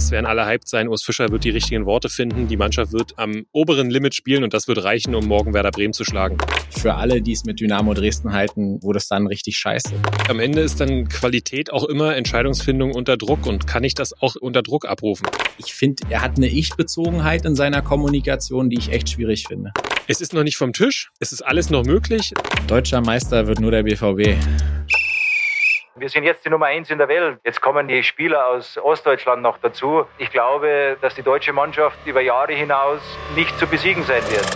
Es werden alle hyped sein. Urs Fischer wird die richtigen Worte finden. Die Mannschaft wird am oberen Limit spielen und das wird reichen, um morgen Werder Bremen zu schlagen. Für alle, die es mit Dynamo Dresden halten, wurde es dann richtig scheiße. Am Ende ist dann Qualität auch immer Entscheidungsfindung unter Druck und kann ich das auch unter Druck abrufen? Ich finde, er hat eine Ich-Bezogenheit in seiner Kommunikation, die ich echt schwierig finde. Es ist noch nicht vom Tisch. Es ist alles noch möglich. Deutscher Meister wird nur der BVB. Wir sind jetzt die Nummer eins in der Welt. Jetzt kommen die Spieler aus Ostdeutschland noch dazu. Ich glaube, dass die deutsche Mannschaft über Jahre hinaus nicht zu besiegen sein wird.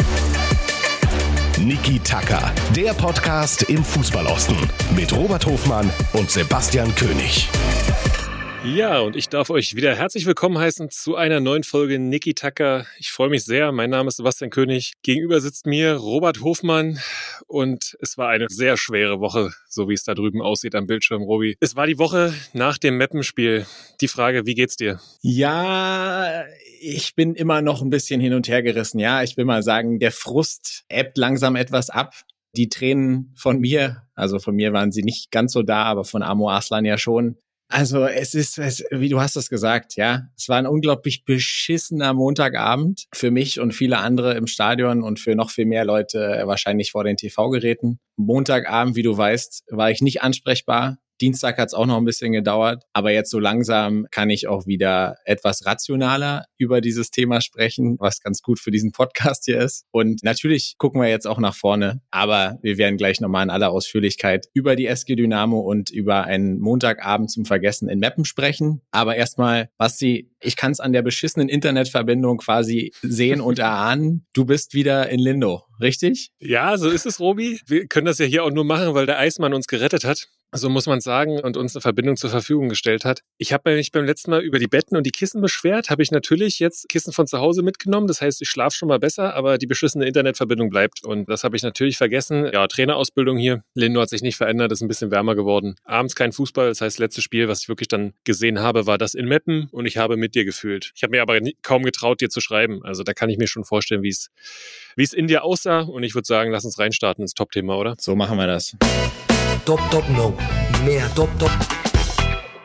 Niki Tacker, der Podcast im Fußballosten mit Robert Hofmann und Sebastian König. Ja, und ich darf euch wieder herzlich willkommen heißen zu einer neuen Folge Niki Tacker. Ich freue mich sehr. Mein Name ist Sebastian König. Gegenüber sitzt mir Robert Hofmann und es war eine sehr schwere Woche, so wie es da drüben aussieht am Bildschirm, Robi. Es war die Woche nach dem Mappenspiel. Die Frage, wie geht's dir? Ja, ich bin immer noch ein bisschen hin und her gerissen. Ja, ich will mal sagen, der Frust ebbt langsam etwas ab. Die Tränen von mir, also von mir waren sie nicht ganz so da, aber von Amo Aslan ja schon, also es ist, es, wie du hast es gesagt, ja, es war ein unglaublich beschissener Montagabend für mich und viele andere im Stadion und für noch viel mehr Leute wahrscheinlich vor den TV-Geräten. Montagabend, wie du weißt, war ich nicht ansprechbar. Dienstag hat es auch noch ein bisschen gedauert, aber jetzt so langsam kann ich auch wieder etwas rationaler über dieses Thema sprechen, was ganz gut für diesen Podcast hier ist. Und natürlich gucken wir jetzt auch nach vorne, aber wir werden gleich nochmal in aller Ausführlichkeit über die SG Dynamo und über einen Montagabend zum Vergessen in Meppen sprechen. Aber erstmal, Basti, ich kann es an der beschissenen Internetverbindung quasi sehen und erahnen. Du bist wieder in Lindo, richtig? Ja, so ist es, Robi. Wir können das ja hier auch nur machen, weil der Eismann uns gerettet hat so muss man sagen, und uns eine Verbindung zur Verfügung gestellt hat. Ich habe mich beim letzten Mal über die Betten und die Kissen beschwert, habe ich natürlich jetzt Kissen von zu Hause mitgenommen. Das heißt, ich schlafe schon mal besser, aber die beschissene Internetverbindung bleibt. Und das habe ich natürlich vergessen. Ja, Trainerausbildung hier. Lindo hat sich nicht verändert, ist ein bisschen wärmer geworden. Abends kein Fußball, das heißt, letztes Spiel, was ich wirklich dann gesehen habe, war das in Meppen und ich habe mit dir gefühlt. Ich habe mir aber kaum getraut, dir zu schreiben. Also da kann ich mir schon vorstellen, wie es in dir aussah. Und ich würde sagen, lass uns reinstarten ins Top-Thema, oder? So machen wir das. Top, top, no. Mehr top, top.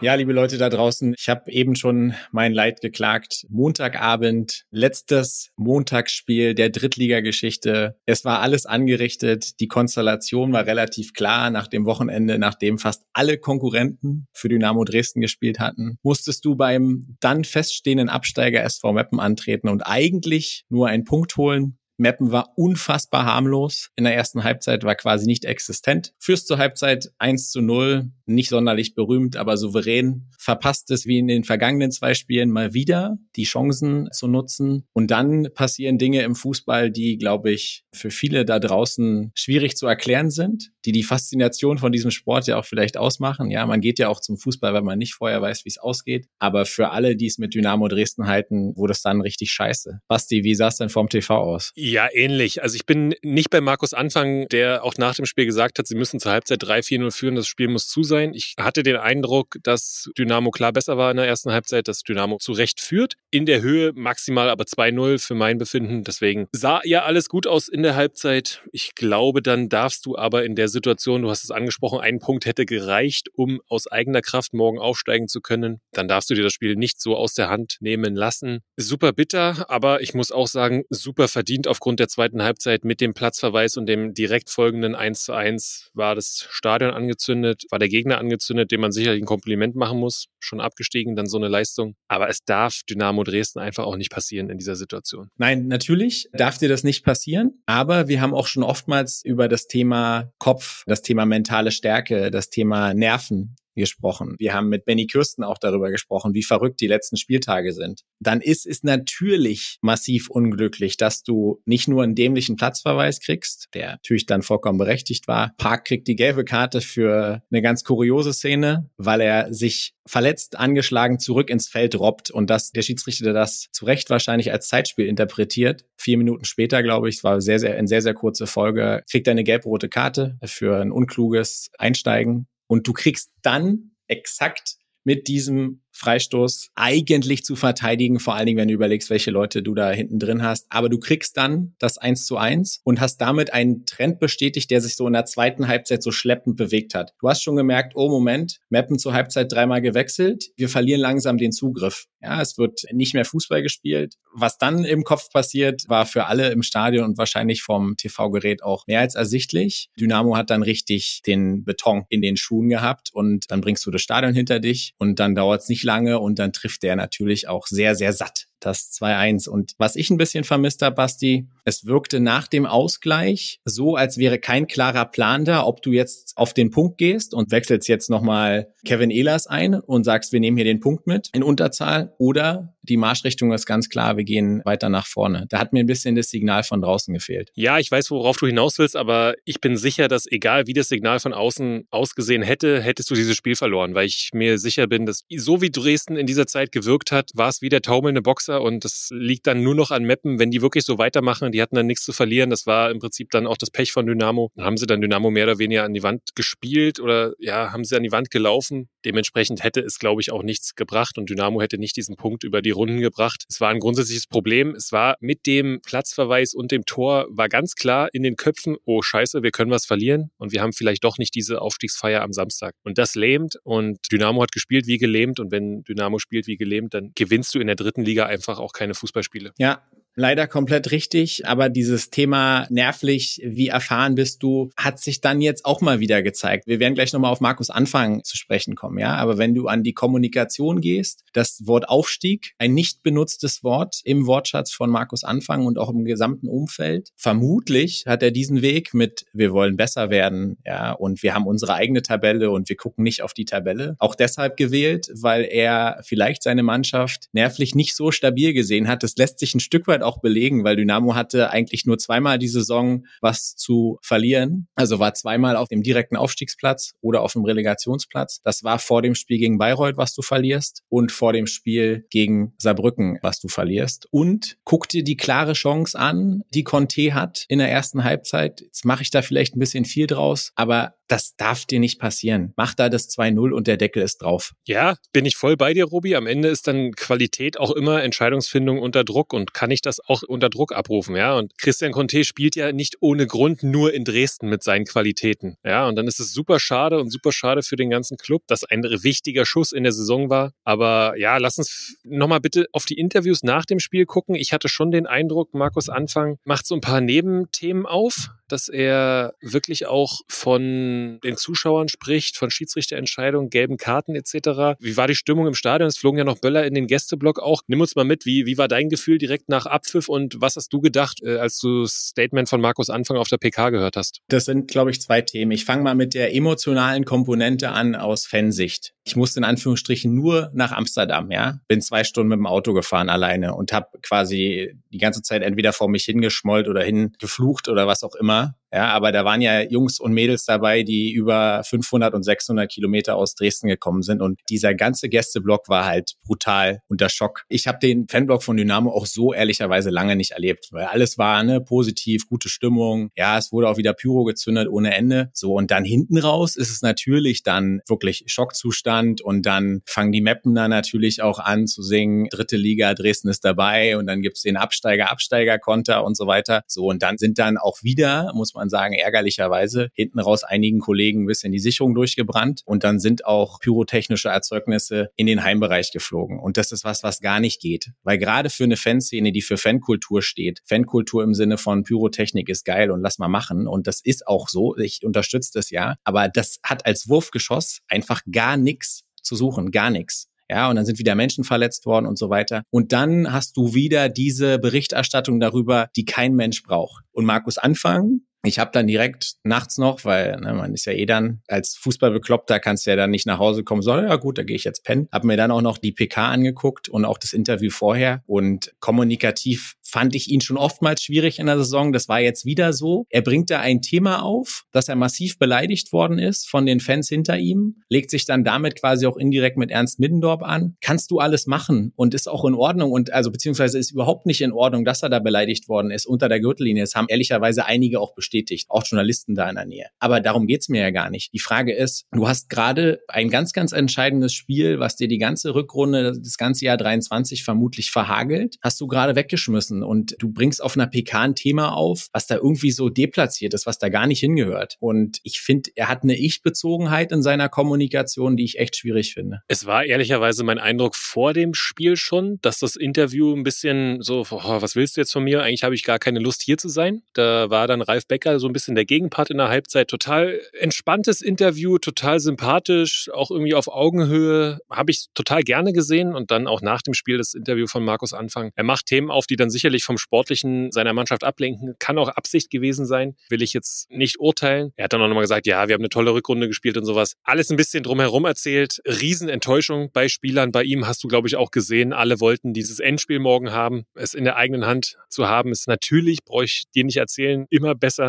Ja, liebe Leute da draußen, ich habe eben schon mein Leid geklagt. Montagabend, letztes Montagsspiel der Drittligageschichte. Es war alles angerichtet. Die Konstellation war relativ klar nach dem Wochenende, nachdem fast alle Konkurrenten für Dynamo Dresden gespielt hatten. Musstest du beim dann feststehenden Absteiger SV Meppen antreten und eigentlich nur einen Punkt holen. Meppen war unfassbar harmlos. In der ersten Halbzeit war quasi nicht existent. Fürs zur Halbzeit 1 zu 0, nicht sonderlich berühmt, aber souverän. Verpasst es wie in den vergangenen zwei Spielen mal wieder, die Chancen zu nutzen. Und dann passieren Dinge im Fußball, die, glaube ich, für viele da draußen schwierig zu erklären sind, die die Faszination von diesem Sport ja auch vielleicht ausmachen. Ja, man geht ja auch zum Fußball, weil man nicht vorher weiß, wie es ausgeht. Aber für alle, die es mit Dynamo Dresden halten, wurde es dann richtig scheiße. Basti, wie sah es denn vorm TV aus? Ja, ähnlich. Also ich bin nicht bei Markus Anfang, der auch nach dem Spiel gesagt hat, sie müssen zur Halbzeit 3-4-0 führen, das Spiel muss zu sein. Ich hatte den Eindruck, dass Dynamo klar besser war in der ersten Halbzeit, dass Dynamo zu Recht führt. In der Höhe maximal aber 2-0 für mein Befinden. Deswegen sah ja alles gut aus in der Halbzeit. Ich glaube, dann darfst du aber in der Situation, du hast es angesprochen, ein Punkt hätte gereicht, um aus eigener Kraft morgen aufsteigen zu können. Dann darfst du dir das Spiel nicht so aus der Hand nehmen lassen. Super bitter, aber ich muss auch sagen, super verdient aufgrund der zweiten Halbzeit mit dem Platzverweis und dem direkt folgenden 1 zu 1 war das Stadion angezündet, war der Gegner angezündet, dem man sicherlich ein Kompliment machen muss. Schon abgestiegen, dann so eine Leistung. Aber es darf Dynamo Dresden einfach auch nicht passieren in dieser Situation. Nein, natürlich darf dir das nicht passieren. Aber wir haben auch schon oftmals über das Thema Kopf, das Thema mentale Stärke, das Thema Nerven gesprochen. Wir haben mit Benny Kürsten auch darüber gesprochen, wie verrückt die letzten Spieltage sind. Dann ist es natürlich massiv unglücklich, dass du nicht nur einen dämlichen Platzverweis kriegst, der natürlich dann vollkommen berechtigt war. Park kriegt die gelbe Karte für eine ganz kuriose Szene, weil er sich verletzt, angeschlagen zurück ins Feld robbt und dass der Schiedsrichter das zu Recht wahrscheinlich als Zeitspiel interpretiert. Vier Minuten später, glaube ich, es war sehr, sehr, eine sehr, sehr kurze Folge, kriegt er eine gelb-rote Karte für ein unkluges Einsteigen und du kriegst dann exakt mit diesem Freistoß eigentlich zu verteidigen, vor allen Dingen, wenn du überlegst, welche Leute du da hinten drin hast. Aber du kriegst dann das 1 zu 1 und hast damit einen Trend bestätigt, der sich so in der zweiten Halbzeit so schleppend bewegt hat. Du hast schon gemerkt, oh Moment, Mappen zur Halbzeit dreimal gewechselt, wir verlieren langsam den Zugriff. Ja, es wird nicht mehr Fußball gespielt. Was dann im Kopf passiert, war für alle im Stadion und wahrscheinlich vom TV-Gerät auch mehr als ersichtlich. Dynamo hat dann richtig den Beton in den Schuhen gehabt und dann bringst du das Stadion hinter dich und dann dauert es nicht lange und dann trifft der natürlich auch sehr, sehr satt das 2-1. Und was ich ein bisschen vermisst habe, Basti, es wirkte nach dem Ausgleich so, als wäre kein klarer Plan da, ob du jetzt auf den Punkt gehst und wechselst jetzt nochmal Kevin Ehlers ein und sagst, wir nehmen hier den Punkt mit in Unterzahl oder die Marschrichtung ist ganz klar, wir gehen weiter nach vorne. Da hat mir ein bisschen das Signal von draußen gefehlt. Ja, ich weiß, worauf du hinaus willst, aber ich bin sicher, dass egal wie das Signal von außen ausgesehen hätte, hättest du dieses Spiel verloren, weil ich mir sicher bin, dass so wie Dresden in dieser Zeit gewirkt hat, war es wie der taumelnde Boxer und das liegt dann nur noch an Meppen, wenn die wirklich so weitermachen, die hatten dann nichts zu verlieren. Das war im Prinzip dann auch das Pech von Dynamo. Dann haben sie dann Dynamo mehr oder weniger an die Wand gespielt oder ja, haben sie an die Wand gelaufen. Dementsprechend hätte es, glaube ich, auch nichts gebracht und Dynamo hätte nicht diesen Punkt über die Runden gebracht. Es war ein grundsätzliches Problem. Es war mit dem Platzverweis und dem Tor war ganz klar in den Köpfen, oh Scheiße, wir können was verlieren und wir haben vielleicht doch nicht diese Aufstiegsfeier am Samstag. Und das lähmt und Dynamo hat gespielt wie gelähmt und wenn Dynamo spielt wie gelähmt, dann gewinnst du in der dritten Liga einfach auch keine Fußballspiele. Ja, leider komplett richtig, aber dieses Thema nervlich, wie erfahren bist du, hat sich dann jetzt auch mal wieder gezeigt. Wir werden gleich nochmal auf Markus Anfang zu sprechen kommen, ja, aber wenn du an die Kommunikation gehst, das Wort Aufstieg, ein nicht benutztes Wort im Wortschatz von Markus Anfang und auch im gesamten Umfeld, vermutlich hat er diesen Weg mit wir wollen besser werden, ja, und wir haben unsere eigene Tabelle und wir gucken nicht auf die Tabelle, auch deshalb gewählt, weil er vielleicht seine Mannschaft nervlich nicht so stabil gesehen hat. Das lässt sich ein Stück weit auch belegen, weil Dynamo hatte eigentlich nur zweimal die Saison was zu verlieren. Also war zweimal auf dem direkten Aufstiegsplatz oder auf dem Relegationsplatz. Das war vor dem Spiel gegen Bayreuth, was du verlierst und vor dem Spiel gegen Saarbrücken, was du verlierst. Und guck dir die klare Chance an, die Conte hat in der ersten Halbzeit. Jetzt mache ich da vielleicht ein bisschen viel draus, aber das darf dir nicht passieren. Mach da das 2-0 und der Deckel ist drauf. Ja, bin ich voll bei dir, Robi. Am Ende ist dann Qualität auch immer Entscheidungsfindung unter Druck und kann ich das auch unter Druck abrufen, ja. Und Christian Conte spielt ja nicht ohne Grund nur in Dresden mit seinen Qualitäten, ja. Und dann ist es super schade und super schade für den ganzen Club, dass ein wichtiger Schuss in der Saison war. Aber ja, lass uns nochmal bitte auf die Interviews nach dem Spiel gucken. Ich hatte schon den Eindruck, Markus Anfang macht so ein paar Nebenthemen auf, dass er wirklich auch von den Zuschauern spricht, von Schiedsrichterentscheidungen, gelben Karten etc. Wie war die Stimmung im Stadion? Es flogen ja noch Böller in den Gästeblock auch. Nimm uns mal mit, wie, wie war dein Gefühl direkt nach Abpfiff und was hast du gedacht, äh, als du Statement von Markus Anfang auf der PK gehört hast? Das sind, glaube ich, zwei Themen. Ich fange mal mit der emotionalen Komponente an aus Fansicht. Ich musste in Anführungsstrichen nur nach Amsterdam, ja. Bin zwei Stunden mit dem Auto gefahren alleine und habe quasi die ganze Zeit entweder vor mich hingeschmollt oder hingeflucht oder was auch immer. Huh? Ja, aber da waren ja Jungs und Mädels dabei, die über 500 und 600 Kilometer aus Dresden gekommen sind. Und dieser ganze Gästeblock war halt brutal unter Schock. Ich habe den Fanblock von Dynamo auch so ehrlicherweise lange nicht erlebt, weil alles war ne, positiv, gute Stimmung. Ja, es wurde auch wieder Pyro gezündet ohne Ende. So, und dann hinten raus ist es natürlich dann wirklich Schockzustand. Und dann fangen die Mappen da natürlich auch an zu singen, dritte Liga, Dresden ist dabei. Und dann gibt's den Absteiger, Absteiger-Konter und so weiter. So, und dann sind dann auch wieder, muss man man sagen, ärgerlicherweise hinten raus einigen Kollegen ein bisschen die Sicherung durchgebrannt und dann sind auch pyrotechnische Erzeugnisse in den Heimbereich geflogen. Und das ist was, was gar nicht geht. Weil gerade für eine Fanszene, die für Fankultur steht, Fankultur im Sinne von Pyrotechnik ist geil und lass mal machen. Und das ist auch so. Ich unterstütze das ja. Aber das hat als Wurfgeschoss einfach gar nichts zu suchen, gar nichts. Ja, und dann sind wieder Menschen verletzt worden und so weiter. Und dann hast du wieder diese Berichterstattung darüber, die kein Mensch braucht. Und Markus Anfang ich habe dann direkt nachts noch, weil ne, man ist ja eh dann als Fußballbekloppter, kannst du ja dann nicht nach Hause kommen, sondern ja gut, da gehe ich jetzt pennen. Hab mir dann auch noch die PK angeguckt und auch das Interview vorher. Und kommunikativ fand ich ihn schon oftmals schwierig in der Saison. Das war jetzt wieder so. Er bringt da ein Thema auf, dass er massiv beleidigt worden ist von den Fans hinter ihm, legt sich dann damit quasi auch indirekt mit Ernst Middendorf an. Kannst du alles machen und ist auch in Ordnung und also beziehungsweise ist überhaupt nicht in Ordnung, dass er da beleidigt worden ist unter der Gürtellinie. Es haben ehrlicherweise einige auch bestätigt bestätigt, auch Journalisten da in der Nähe. Aber darum geht's mir ja gar nicht. Die Frage ist, du hast gerade ein ganz, ganz entscheidendes Spiel, was dir die ganze Rückrunde, das ganze Jahr 23 vermutlich verhagelt, hast du gerade weggeschmissen und du bringst auf einer PK ein Thema auf, was da irgendwie so deplatziert ist, was da gar nicht hingehört. Und ich finde, er hat eine Ich-Bezogenheit in seiner Kommunikation, die ich echt schwierig finde. Es war ehrlicherweise mein Eindruck vor dem Spiel schon, dass das Interview ein bisschen so, oh, was willst du jetzt von mir? Eigentlich habe ich gar keine Lust hier zu sein. Da war dann Ralf Becker so ein bisschen der Gegenpart in der Halbzeit. Total entspanntes Interview, total sympathisch, auch irgendwie auf Augenhöhe. Habe ich total gerne gesehen und dann auch nach dem Spiel das Interview von Markus Anfang. Er macht Themen auf, die dann sicherlich vom Sportlichen seiner Mannschaft ablenken. Kann auch Absicht gewesen sein, will ich jetzt nicht urteilen. Er hat dann auch nochmal gesagt, ja, wir haben eine tolle Rückrunde gespielt und sowas. Alles ein bisschen drumherum erzählt. Riesenenttäuschung bei Spielern. Bei ihm hast du, glaube ich, auch gesehen, alle wollten dieses Endspiel morgen haben. Es in der eigenen Hand zu haben, ist natürlich, brauche ich dir nicht erzählen, immer besser.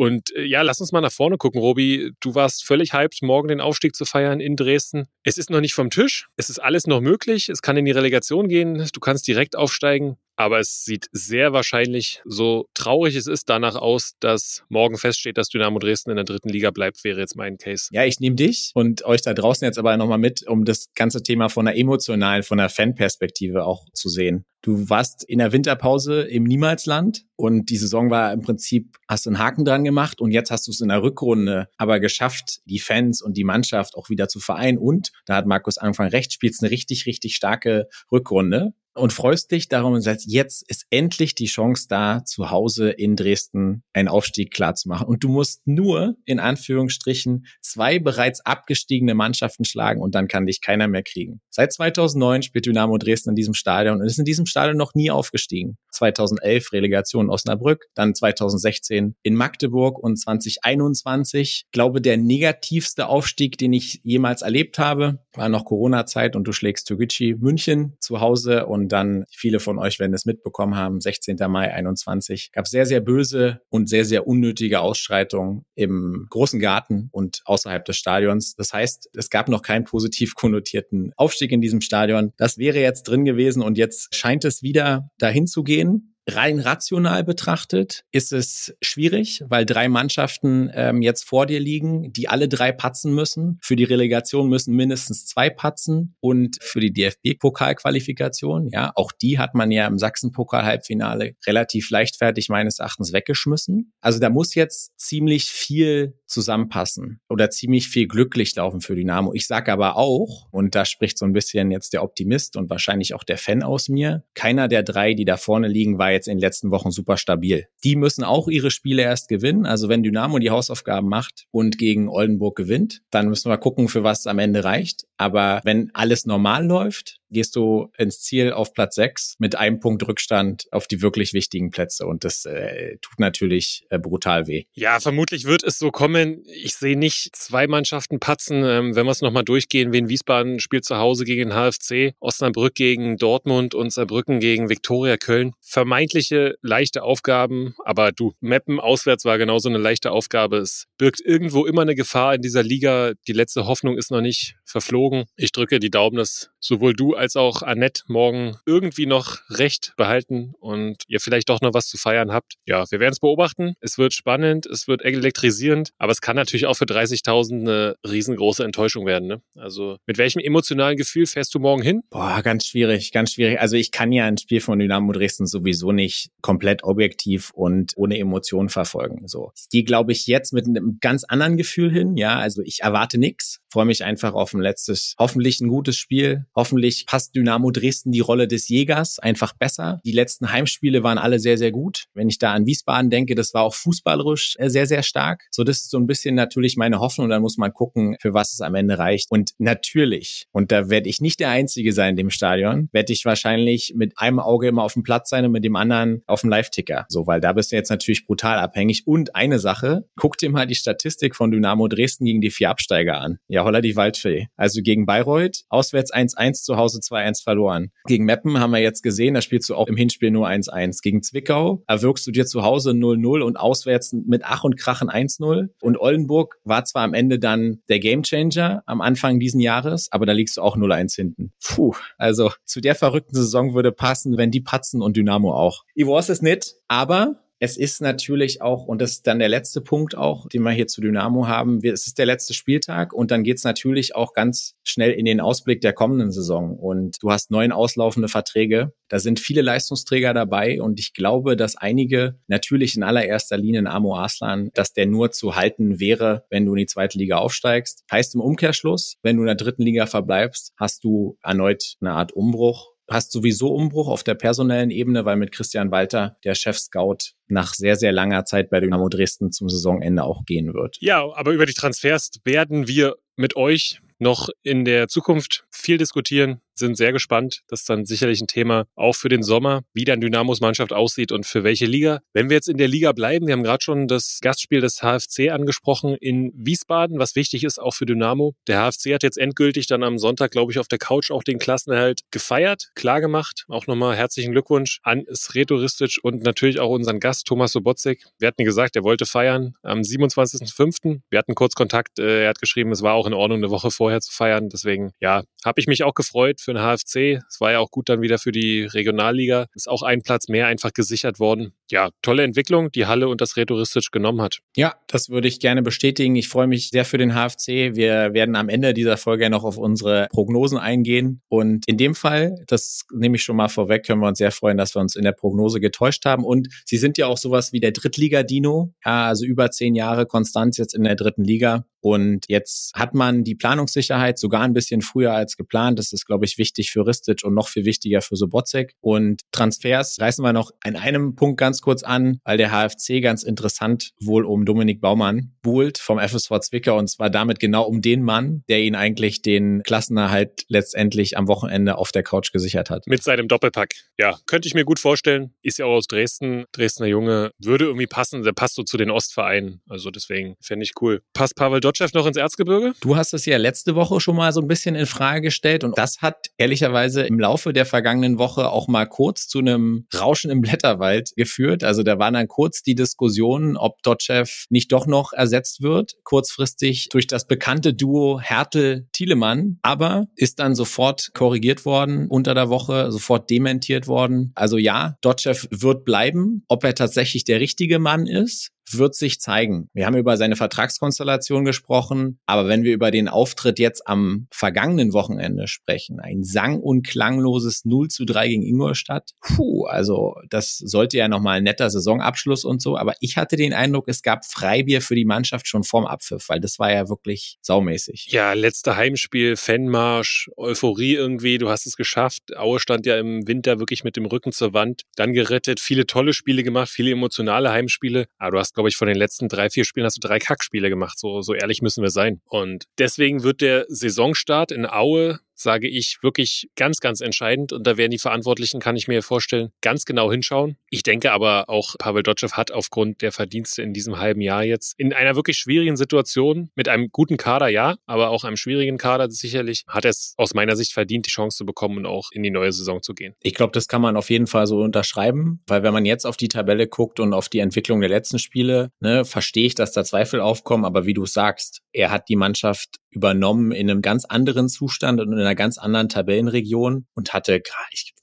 Und äh, ja, lass uns mal nach vorne gucken, Robi. Du warst völlig hyped, morgen den Aufstieg zu feiern in Dresden. Es ist noch nicht vom Tisch. Es ist alles noch möglich. Es kann in die Relegation gehen. Du kannst direkt aufsteigen. Aber es sieht sehr wahrscheinlich, so traurig es ist, danach aus, dass morgen feststeht, dass Dynamo Dresden in der dritten Liga bleibt, wäre jetzt mein Case. Ja, ich nehme dich und euch da draußen jetzt aber nochmal mit, um das ganze Thema von einer emotionalen, von einer Fanperspektive auch zu sehen. Du warst in der Winterpause im Niemalsland und die Saison war im Prinzip, hast du einen Haken dran gemacht und jetzt hast du es in der Rückrunde aber geschafft, die Fans und die Mannschaft auch wieder zu vereinen. Und, da hat Markus Anfang recht, spielst eine richtig, richtig starke Rückrunde und freust dich darum und sagst, jetzt ist endlich die Chance da, zu Hause in Dresden einen Aufstieg klar zu machen. Und du musst nur, in Anführungsstrichen, zwei bereits abgestiegene Mannschaften schlagen und dann kann dich keiner mehr kriegen. Seit 2009 spielt Dynamo Dresden in diesem Stadion und ist in diesem Stadion noch nie aufgestiegen. 2011 Relegation Osnabrück, dann 2016 in Magdeburg und 2021, glaube der negativste Aufstieg, den ich jemals erlebt habe, war noch Corona-Zeit und du schlägst Toguchi München zu Hause und dann viele von euch werden es mitbekommen haben, 16. Mai 21 gab sehr, sehr böse und sehr, sehr unnötige Ausschreitungen im großen Garten und außerhalb des Stadions. Das heißt, es gab noch keinen positiv konnotierten Aufstieg in diesem Stadion. Das wäre jetzt drin gewesen und jetzt scheint es wieder dahin zu gehen. Rein rational betrachtet ist es schwierig, weil drei Mannschaften ähm, jetzt vor dir liegen, die alle drei patzen müssen. Für die Relegation müssen mindestens zwei patzen und für die DFB-Pokalqualifikation, ja, auch die hat man ja im Sachsen-Pokal-Halbfinale relativ leichtfertig meines Erachtens weggeschmissen. Also da muss jetzt ziemlich viel zusammenpassen oder ziemlich viel glücklich laufen für Dynamo. Ich sage aber auch, und da spricht so ein bisschen jetzt der Optimist und wahrscheinlich auch der Fan aus mir, keiner der drei, die da vorne liegen, war jetzt in den letzten Wochen super stabil. Die müssen auch ihre Spiele erst gewinnen. Also wenn Dynamo die Hausaufgaben macht und gegen Oldenburg gewinnt, dann müssen wir gucken, für was es am Ende reicht. Aber wenn alles normal läuft, gehst du ins Ziel auf Platz 6 mit einem Punkt Rückstand auf die wirklich wichtigen Plätze. Und das äh, tut natürlich äh, brutal weh. Ja, vermutlich wird es so kommen. Ich sehe nicht zwei Mannschaften patzen. Ähm, wenn wir es nochmal durchgehen, Wien Wiesbaden spielt zu Hause gegen den HFC, Osnabrück gegen Dortmund und Saarbrücken gegen Viktoria Köln. Vermeintliche leichte Aufgaben, aber du, Meppen auswärts war genauso eine leichte Aufgabe. Es birgt irgendwo immer eine Gefahr in dieser Liga. Die letzte Hoffnung ist noch nicht verflogen. Ich drücke die Daumen, dass sowohl du als auch Annette morgen irgendwie noch recht behalten und ihr vielleicht doch noch was zu feiern habt. Ja, wir werden es beobachten. Es wird spannend, es wird elektrisierend, aber es kann natürlich auch für 30.000 eine riesengroße Enttäuschung werden. Ne? Also mit welchem emotionalen Gefühl fährst du morgen hin? Boah, ganz schwierig, ganz schwierig. Also ich kann ja ein Spiel von Dynamo Dresden sowieso nicht komplett objektiv und ohne Emotionen verfolgen. So, ich gehe, glaube ich, jetzt mit einem ganz anderen Gefühl hin. Ja, also ich erwarte nichts, freue mich einfach auf ein letztes, hoffentlich ein gutes Spiel. Hoffentlich passt Dynamo Dresden die Rolle des Jägers einfach besser. Die letzten Heimspiele waren alle sehr, sehr gut. Wenn ich da an Wiesbaden denke, das war auch fußballerisch äh, sehr, sehr stark. So, das ist so ein bisschen natürlich meine Hoffnung. Dann muss man gucken, für was es am Ende reicht. Und natürlich, und da werde ich nicht der Einzige sein in dem Stadion, werde ich wahrscheinlich mit einem Auge immer auf dem Platz sein und mit dem anderen auf dem Live-Ticker. So, weil da bist du jetzt natürlich brutal abhängig. Und eine Sache, guck dir mal die Statistik von Dynamo Dresden gegen die vier Absteiger an. Ja, holla die Waldfee. Also gegen Bayreuth, auswärts 1-1, zu Hause 2-1 verloren. Gegen Meppen haben wir jetzt gesehen, da spielst du auch im Hinspiel nur 1-1. Gegen Zwickau erwirkst du dir zu Hause 0-0 und auswärts mit Ach und Krachen 1-0. Und Oldenburg war zwar am Ende dann der Gamechanger am Anfang diesen Jahres, aber da liegst du auch 0-1 hinten. Puh, also zu der verrückten Saison würde passen, wenn die patzen und Dynamo auch. Ich weiß es nicht, aber Es ist natürlich auch, und das ist dann der letzte Punkt auch, den wir hier zu Dynamo haben, es ist der letzte Spieltag und dann geht's natürlich auch ganz schnell in den Ausblick der kommenden Saison. Und du hast neun auslaufende Verträge. Da sind viele Leistungsträger dabei und ich glaube, dass einige natürlich in allererster Linie in Amo Aslan, dass der nur zu halten wäre, wenn du in die zweite Liga aufsteigst. Heißt im Umkehrschluss, wenn du in der dritten Liga verbleibst, hast du erneut eine Art Umbruch hast sowieso Umbruch auf der personellen Ebene, weil mit Christian Walter der Chef-Scout nach sehr, sehr langer Zeit bei Dynamo Dresden zum Saisonende auch gehen wird. Ja, aber über die Transfers werden wir mit euch noch in der Zukunft viel diskutieren sind sehr gespannt. Das ist dann sicherlich ein Thema auch für den Sommer, wie dann Dynamos Mannschaft aussieht und für welche Liga. Wenn wir jetzt in der Liga bleiben, wir haben gerade schon das Gastspiel des HFC angesprochen in Wiesbaden, was wichtig ist auch für Dynamo. Der HFC hat jetzt endgültig dann am Sonntag, glaube ich, auf der Couch auch den Klassenerhalt gefeiert, klar gemacht. Auch nochmal herzlichen Glückwunsch an Sretoristic und natürlich auch unseren Gast Thomas Sobotzig. Wir hatten gesagt, er wollte feiern am 27.05. Wir hatten kurz Kontakt. Äh, er hat geschrieben, es war auch in Ordnung, eine Woche vorher zu feiern. Deswegen, ja, habe ich mich auch gefreut für den HFC. Es war ja auch gut dann wieder für die Regionalliga. Ist auch ein Platz mehr einfach gesichert worden. Ja, tolle Entwicklung, die Halle und das Retouristisch genommen hat. Ja, das würde ich gerne bestätigen. Ich freue mich sehr für den HFC. Wir werden am Ende dieser Folge noch auf unsere Prognosen eingehen. Und in dem Fall, das nehme ich schon mal vorweg, können wir uns sehr freuen, dass wir uns in der Prognose getäuscht haben. Und sie sind ja auch sowas wie der Drittliga-Dino. Ja, also über zehn Jahre Konstanz jetzt in der dritten Liga. Und jetzt hat man die Planungssicherheit sogar ein bisschen früher als geplant. Das ist, glaube ich, wichtig für Ristic und noch viel wichtiger für Sobocek. Und Transfers reißen wir noch an einem Punkt ganz kurz an, weil der HFC ganz interessant wohl um Dominik Baumann buhlt vom FSV Zwickau und zwar damit genau um den Mann, der ihn eigentlich den Klassenerhalt letztendlich am Wochenende auf der Couch gesichert hat. Mit seinem Doppelpack. Ja, könnte ich mir gut vorstellen. Ist ja auch aus Dresden. Dresdner Junge würde irgendwie passen. Der passt so zu den Ostvereinen. Also deswegen fände ich cool. Passt Pavel Dotschew noch ins Erzgebirge? Du hast es ja letzte Woche schon mal so ein bisschen in Frage gestellt und das hat ehrlicherweise im Laufe der vergangenen Woche auch mal kurz zu einem Rauschen im Blätterwald geführt. Also da waren dann kurz die Diskussionen, ob Dotschew nicht doch noch ersetzt wird, kurzfristig durch das bekannte Duo Hertel-Thielemann, aber ist dann sofort korrigiert worden unter der Woche, sofort dementiert worden. Also ja, Dotschew wird bleiben. Ob er tatsächlich der richtige Mann ist, wird sich zeigen. Wir haben über seine Vertragskonstellation gesprochen, aber wenn wir über den Auftritt jetzt am vergangenen Wochenende sprechen, ein sang- und klangloses 0 zu 3 gegen Ingolstadt, puh, also das sollte ja nochmal ein netter Saisonabschluss und so, aber ich hatte den Eindruck, es gab Freibier für die Mannschaft schon vorm Abpfiff, weil das war ja wirklich saumäßig. Ja, letzte Heimspiel, Fanmarsch, Euphorie irgendwie, du hast es geschafft. Aue stand ja im Winter wirklich mit dem Rücken zur Wand, dann gerettet, viele tolle Spiele gemacht, viele emotionale Heimspiele, aber du hast glaube ich, von den letzten drei, vier Spielen hast du drei Kackspiele gemacht. So, so ehrlich müssen wir sein. Und deswegen wird der Saisonstart in Aue sage ich, wirklich ganz, ganz entscheidend. Und da werden die Verantwortlichen, kann ich mir vorstellen, ganz genau hinschauen. Ich denke aber auch, Pavel Dotschew hat aufgrund der Verdienste in diesem halben Jahr jetzt in einer wirklich schwierigen Situation mit einem guten Kader, ja, aber auch einem schwierigen Kader sicherlich, hat es aus meiner Sicht verdient, die Chance zu bekommen und auch in die neue Saison zu gehen. Ich glaube, das kann man auf jeden Fall so unterschreiben, weil wenn man jetzt auf die Tabelle guckt und auf die Entwicklung der letzten Spiele, ne, verstehe ich, dass da Zweifel aufkommen, aber wie du sagst, er hat die Mannschaft übernommen in einem ganz anderen Zustand und in einer ganz anderen Tabellenregion und hatte,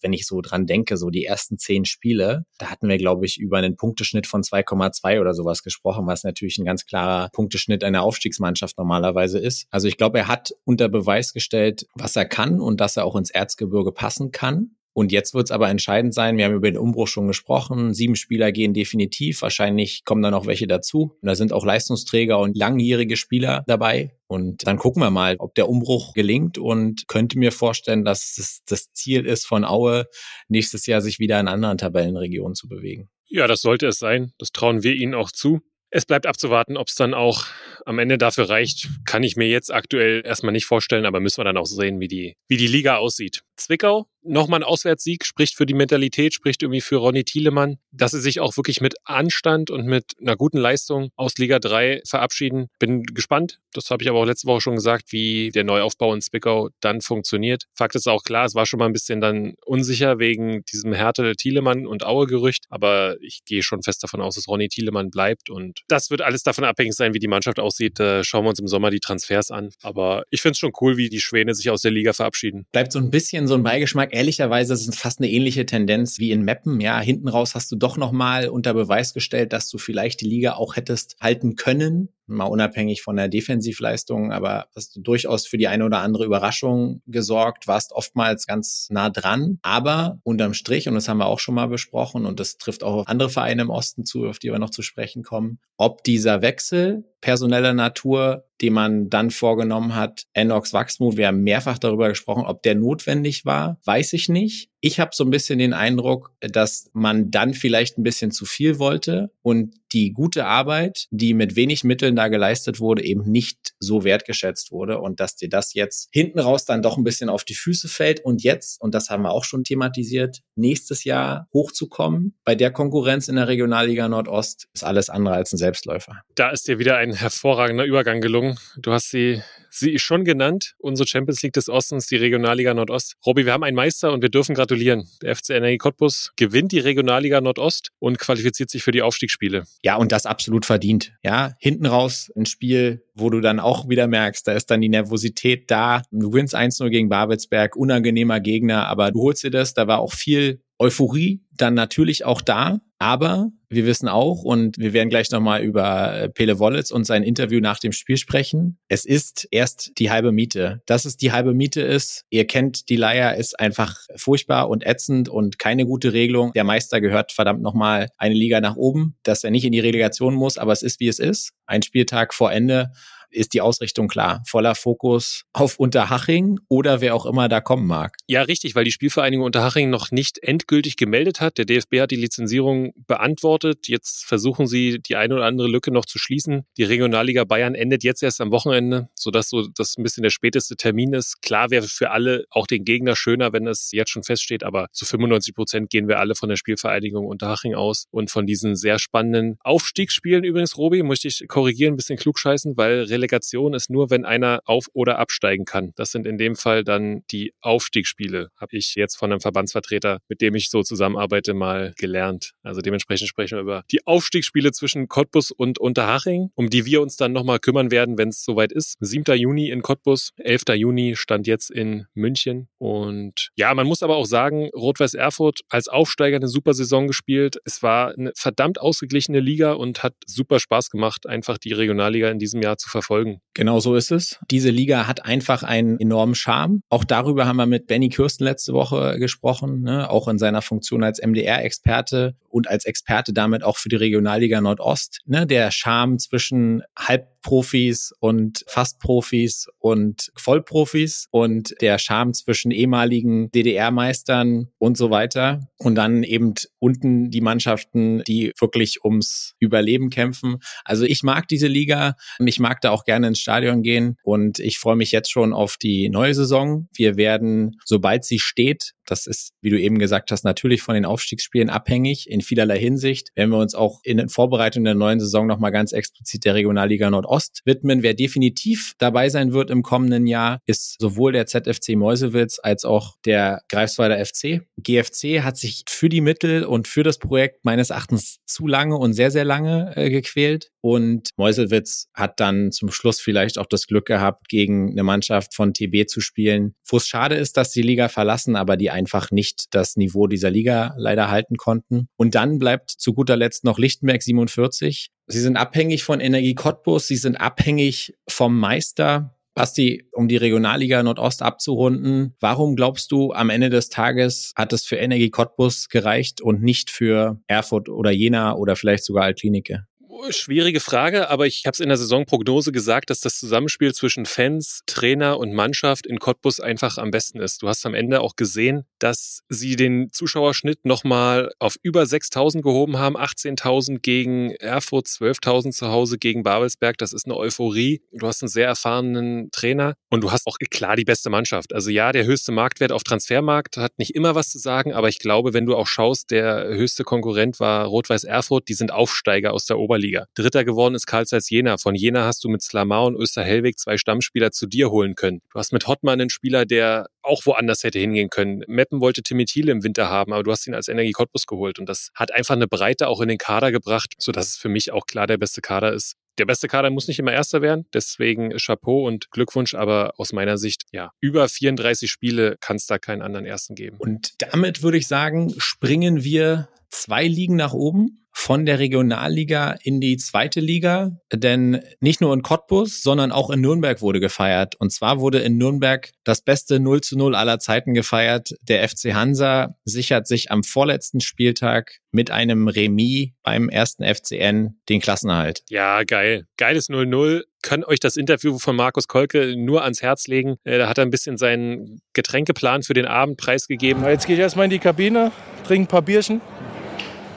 wenn ich so dran denke, so die ersten zehn Spiele, da hatten wir, glaube ich, über einen Punkteschnitt von 2,2 oder sowas gesprochen, was natürlich ein ganz klarer Punkteschnitt einer Aufstiegsmannschaft normalerweise ist. Also ich glaube, er hat unter Beweis gestellt, was er kann und dass er auch ins Erzgebirge passen kann. Und jetzt wird es aber entscheidend sein, wir haben über den Umbruch schon gesprochen, sieben Spieler gehen definitiv, wahrscheinlich kommen da noch welche dazu. Und da sind auch Leistungsträger und langjährige Spieler dabei. Und dann gucken wir mal, ob der Umbruch gelingt und könnte mir vorstellen, dass es das Ziel ist von Aue, nächstes Jahr sich wieder in anderen Tabellenregionen zu bewegen. Ja, das sollte es sein. Das trauen wir ihnen auch zu. Es bleibt abzuwarten, ob es dann auch am Ende dafür reicht. Kann ich mir jetzt aktuell erstmal nicht vorstellen, aber müssen wir dann auch sehen, wie die, wie die Liga aussieht. Zwickau nochmal ein Auswärtssieg, spricht für die Mentalität, spricht irgendwie für Ronny Thielemann, dass sie sich auch wirklich mit Anstand und mit einer guten Leistung aus Liga 3 verabschieden. Bin gespannt, das habe ich aber auch letzte Woche schon gesagt, wie der Neuaufbau in Zwickau dann funktioniert. Fakt ist auch klar, es war schon mal ein bisschen dann unsicher wegen diesem Härte Thielemann und Aue-Gerücht, aber ich gehe schon fest davon aus, dass Ronny Thielemann bleibt und das wird alles davon abhängig sein, wie die Mannschaft aussieht. Da schauen wir uns im Sommer die Transfers an. Aber ich finde es schon cool, wie die Schwäne sich aus der Liga verabschieden. Bleibt so ein bisschen so ein Beigeschmack ehrlicherweise ist es fast eine ähnliche Tendenz wie in Meppen. Ja, hinten raus hast du doch nochmal unter Beweis gestellt, dass du vielleicht die Liga auch hättest halten können mal unabhängig von der Defensivleistung, aber hast du durchaus für die eine oder andere Überraschung gesorgt, warst oftmals ganz nah dran. Aber unterm Strich, und das haben wir auch schon mal besprochen, und das trifft auch auf andere Vereine im Osten zu, auf die wir noch zu sprechen kommen, ob dieser Wechsel personeller Natur, den man dann vorgenommen hat, Enox Wachsmuth, wir haben mehrfach darüber gesprochen, ob der notwendig war, weiß ich nicht. Ich habe so ein bisschen den Eindruck, dass man dann vielleicht ein bisschen zu viel wollte und die gute Arbeit, die mit wenig Mitteln da geleistet wurde, eben nicht so wertgeschätzt wurde und dass dir das jetzt hinten raus dann doch ein bisschen auf die Füße fällt und jetzt, und das haben wir auch schon thematisiert, nächstes Jahr hochzukommen bei der Konkurrenz in der Regionalliga Nordost ist alles andere als ein Selbstläufer. Da ist dir wieder ein hervorragender Übergang gelungen. Du hast sie Sie ist schon genannt, unsere Champions League des Ostens, die Regionalliga Nordost. Robby, wir haben einen Meister und wir dürfen gratulieren. Der FC Energie Cottbus gewinnt die Regionalliga Nordost und qualifiziert sich für die Aufstiegsspiele. Ja, und das absolut verdient. Ja, hinten raus ein Spiel, wo du dann auch wieder merkst, da ist dann die Nervosität da. Du gewinnst 1-0 gegen Babelsberg, unangenehmer Gegner, aber du holst dir das. Da war auch viel Euphorie dann natürlich auch da, aber wir wissen auch, und wir werden gleich nochmal über äh, Pele Wollitz und sein Interview nach dem Spiel sprechen. Es ist erst die halbe Miete. Dass es die halbe Miete ist, ihr kennt die Leier, ist einfach furchtbar und ätzend und keine gute Regelung. Der Meister gehört verdammt nochmal eine Liga nach oben, dass er nicht in die Relegation muss, aber es ist wie es ist. Ein Spieltag vor Ende ist die Ausrichtung klar. Voller Fokus auf Unterhaching oder wer auch immer da kommen mag. Ja, richtig, weil die Spielvereinigung Unterhaching noch nicht endgültig gemeldet hat. Der DFB hat die Lizenzierung beantwortet. Jetzt versuchen sie, die eine oder andere Lücke noch zu schließen. Die Regionalliga Bayern endet jetzt erst am Wochenende, sodass so das ein bisschen der späteste Termin ist. Klar wäre für alle, auch den Gegner, schöner, wenn es jetzt schon feststeht, aber zu 95 Prozent gehen wir alle von der Spielvereinigung Unterhaching aus und von diesen sehr spannenden Aufstiegsspielen übrigens, Robi, möchte ich korrigieren, ein bisschen klugscheißen, weil Relegation ist nur, wenn einer auf- oder absteigen kann. Das sind in dem Fall dann die Aufstiegsspiele, habe ich jetzt von einem Verbandsvertreter, mit dem ich so zusammenarbeite, mal gelernt. Also dementsprechend sprechen wir über die Aufstiegsspiele zwischen Cottbus und Unterhaching, um die wir uns dann nochmal kümmern werden, wenn es soweit ist. 7. Juni in Cottbus, 11. Juni stand jetzt in München. Und ja, man muss aber auch sagen, Rot-Weiß Erfurt als Aufsteiger eine super Saison gespielt. Es war eine verdammt ausgeglichene Liga und hat super Spaß gemacht, einfach die Regionalliga in diesem Jahr zu verfolgen verfolgen. Genau so ist es. Diese Liga hat einfach einen enormen Charme. Auch darüber haben wir mit Benny Kürsten letzte Woche gesprochen, ne? auch in seiner Funktion als MDR-Experte und als Experte damit auch für die Regionalliga Nordost. Ne? Der Charme zwischen Halbprofis und Fastprofis und Vollprofis und der Charme zwischen ehemaligen DDR-Meistern und so weiter. Und dann eben unten die Mannschaften, die wirklich ums Überleben kämpfen. Also ich mag diese Liga. Ich mag da auch gerne ins Stadion gehen und ich freue mich jetzt schon auf die neue Saison. Wir werden, sobald sie steht, das ist, wie du eben gesagt hast, natürlich von den Aufstiegsspielen abhängig in vielerlei Hinsicht. Wenn wir uns auch in den Vorbereitungen der neuen Saison nochmal ganz explizit der Regionalliga Nordost widmen, wer definitiv dabei sein wird im kommenden Jahr, ist sowohl der ZFC Meuselwitz als auch der Greifswalder FC. GFC hat sich für die Mittel und für das Projekt meines Erachtens zu lange und sehr, sehr lange äh, gequält. Und Meuselwitz hat dann zum Schluss vielleicht auch das Glück gehabt, gegen eine Mannschaft von TB zu spielen, wo es schade ist, dass die Liga verlassen, aber die einfach nicht das Niveau dieser Liga leider halten konnten. Und dann bleibt zu guter Letzt noch Lichtenberg 47. Sie sind abhängig von Energie Cottbus, sie sind abhängig vom Meister. Basti, um die Regionalliga Nordost abzurunden, warum glaubst du, am Ende des Tages hat es für Energie Cottbus gereicht und nicht für Erfurt oder Jena oder vielleicht sogar Altklinike? Schwierige Frage, aber ich habe es in der Saisonprognose gesagt, dass das Zusammenspiel zwischen Fans, Trainer und Mannschaft in Cottbus einfach am besten ist. Du hast am Ende auch gesehen, dass sie den Zuschauerschnitt nochmal auf über 6.000 gehoben haben, 18.000 gegen Erfurt, 12.000 zu Hause gegen Babelsberg. Das ist eine Euphorie. Du hast einen sehr erfahrenen Trainer und du hast auch klar die beste Mannschaft. Also ja, der höchste Marktwert auf Transfermarkt hat nicht immer was zu sagen, aber ich glaube, wenn du auch schaust, der höchste Konkurrent war Rot-Weiß Erfurt, die sind Aufsteiger aus der Oberliga. Bundesliga. Dritter geworden ist Karl Zeiss Jena. Von Jena hast du mit Slamar und Österhellweg zwei Stammspieler zu dir holen können. Du hast mit Hottmann einen Spieler, der auch woanders hätte hingehen können. Meppen wollte Timmy Thiele im Winter haben, aber du hast ihn als Energie Cottbus geholt und das hat einfach eine Breite auch in den Kader gebracht, sodass es für mich auch klar der beste Kader ist. Der beste Kader muss nicht immer Erster werden, deswegen Chapeau und Glückwunsch, aber aus meiner Sicht, ja, über 34 Spiele kann es da keinen anderen Ersten geben. Und damit würde ich sagen, springen wir zwei Ligen nach oben von der Regionalliga in die zweite Liga. Denn nicht nur in Cottbus, sondern auch in Nürnberg wurde gefeiert. Und zwar wurde in Nürnberg das beste 0 zu 0 aller Zeiten gefeiert. Der FC Hansa sichert sich am vorletzten Spieltag mit einem Remis beim ersten FCN den Klassenerhalt. Ja, geil. Geiles 0-0 kann euch das Interview von Markus Kolke nur ans Herz legen. Äh, da hat er ein bisschen seinen Getränkeplan für den Abend preisgegeben. Jetzt gehe ich erstmal in die Kabine, trinke ein paar Bierchen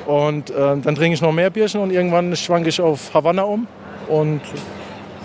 und äh, dann trinke ich noch mehr Bierchen und irgendwann schwanke ich auf Havanna um. Und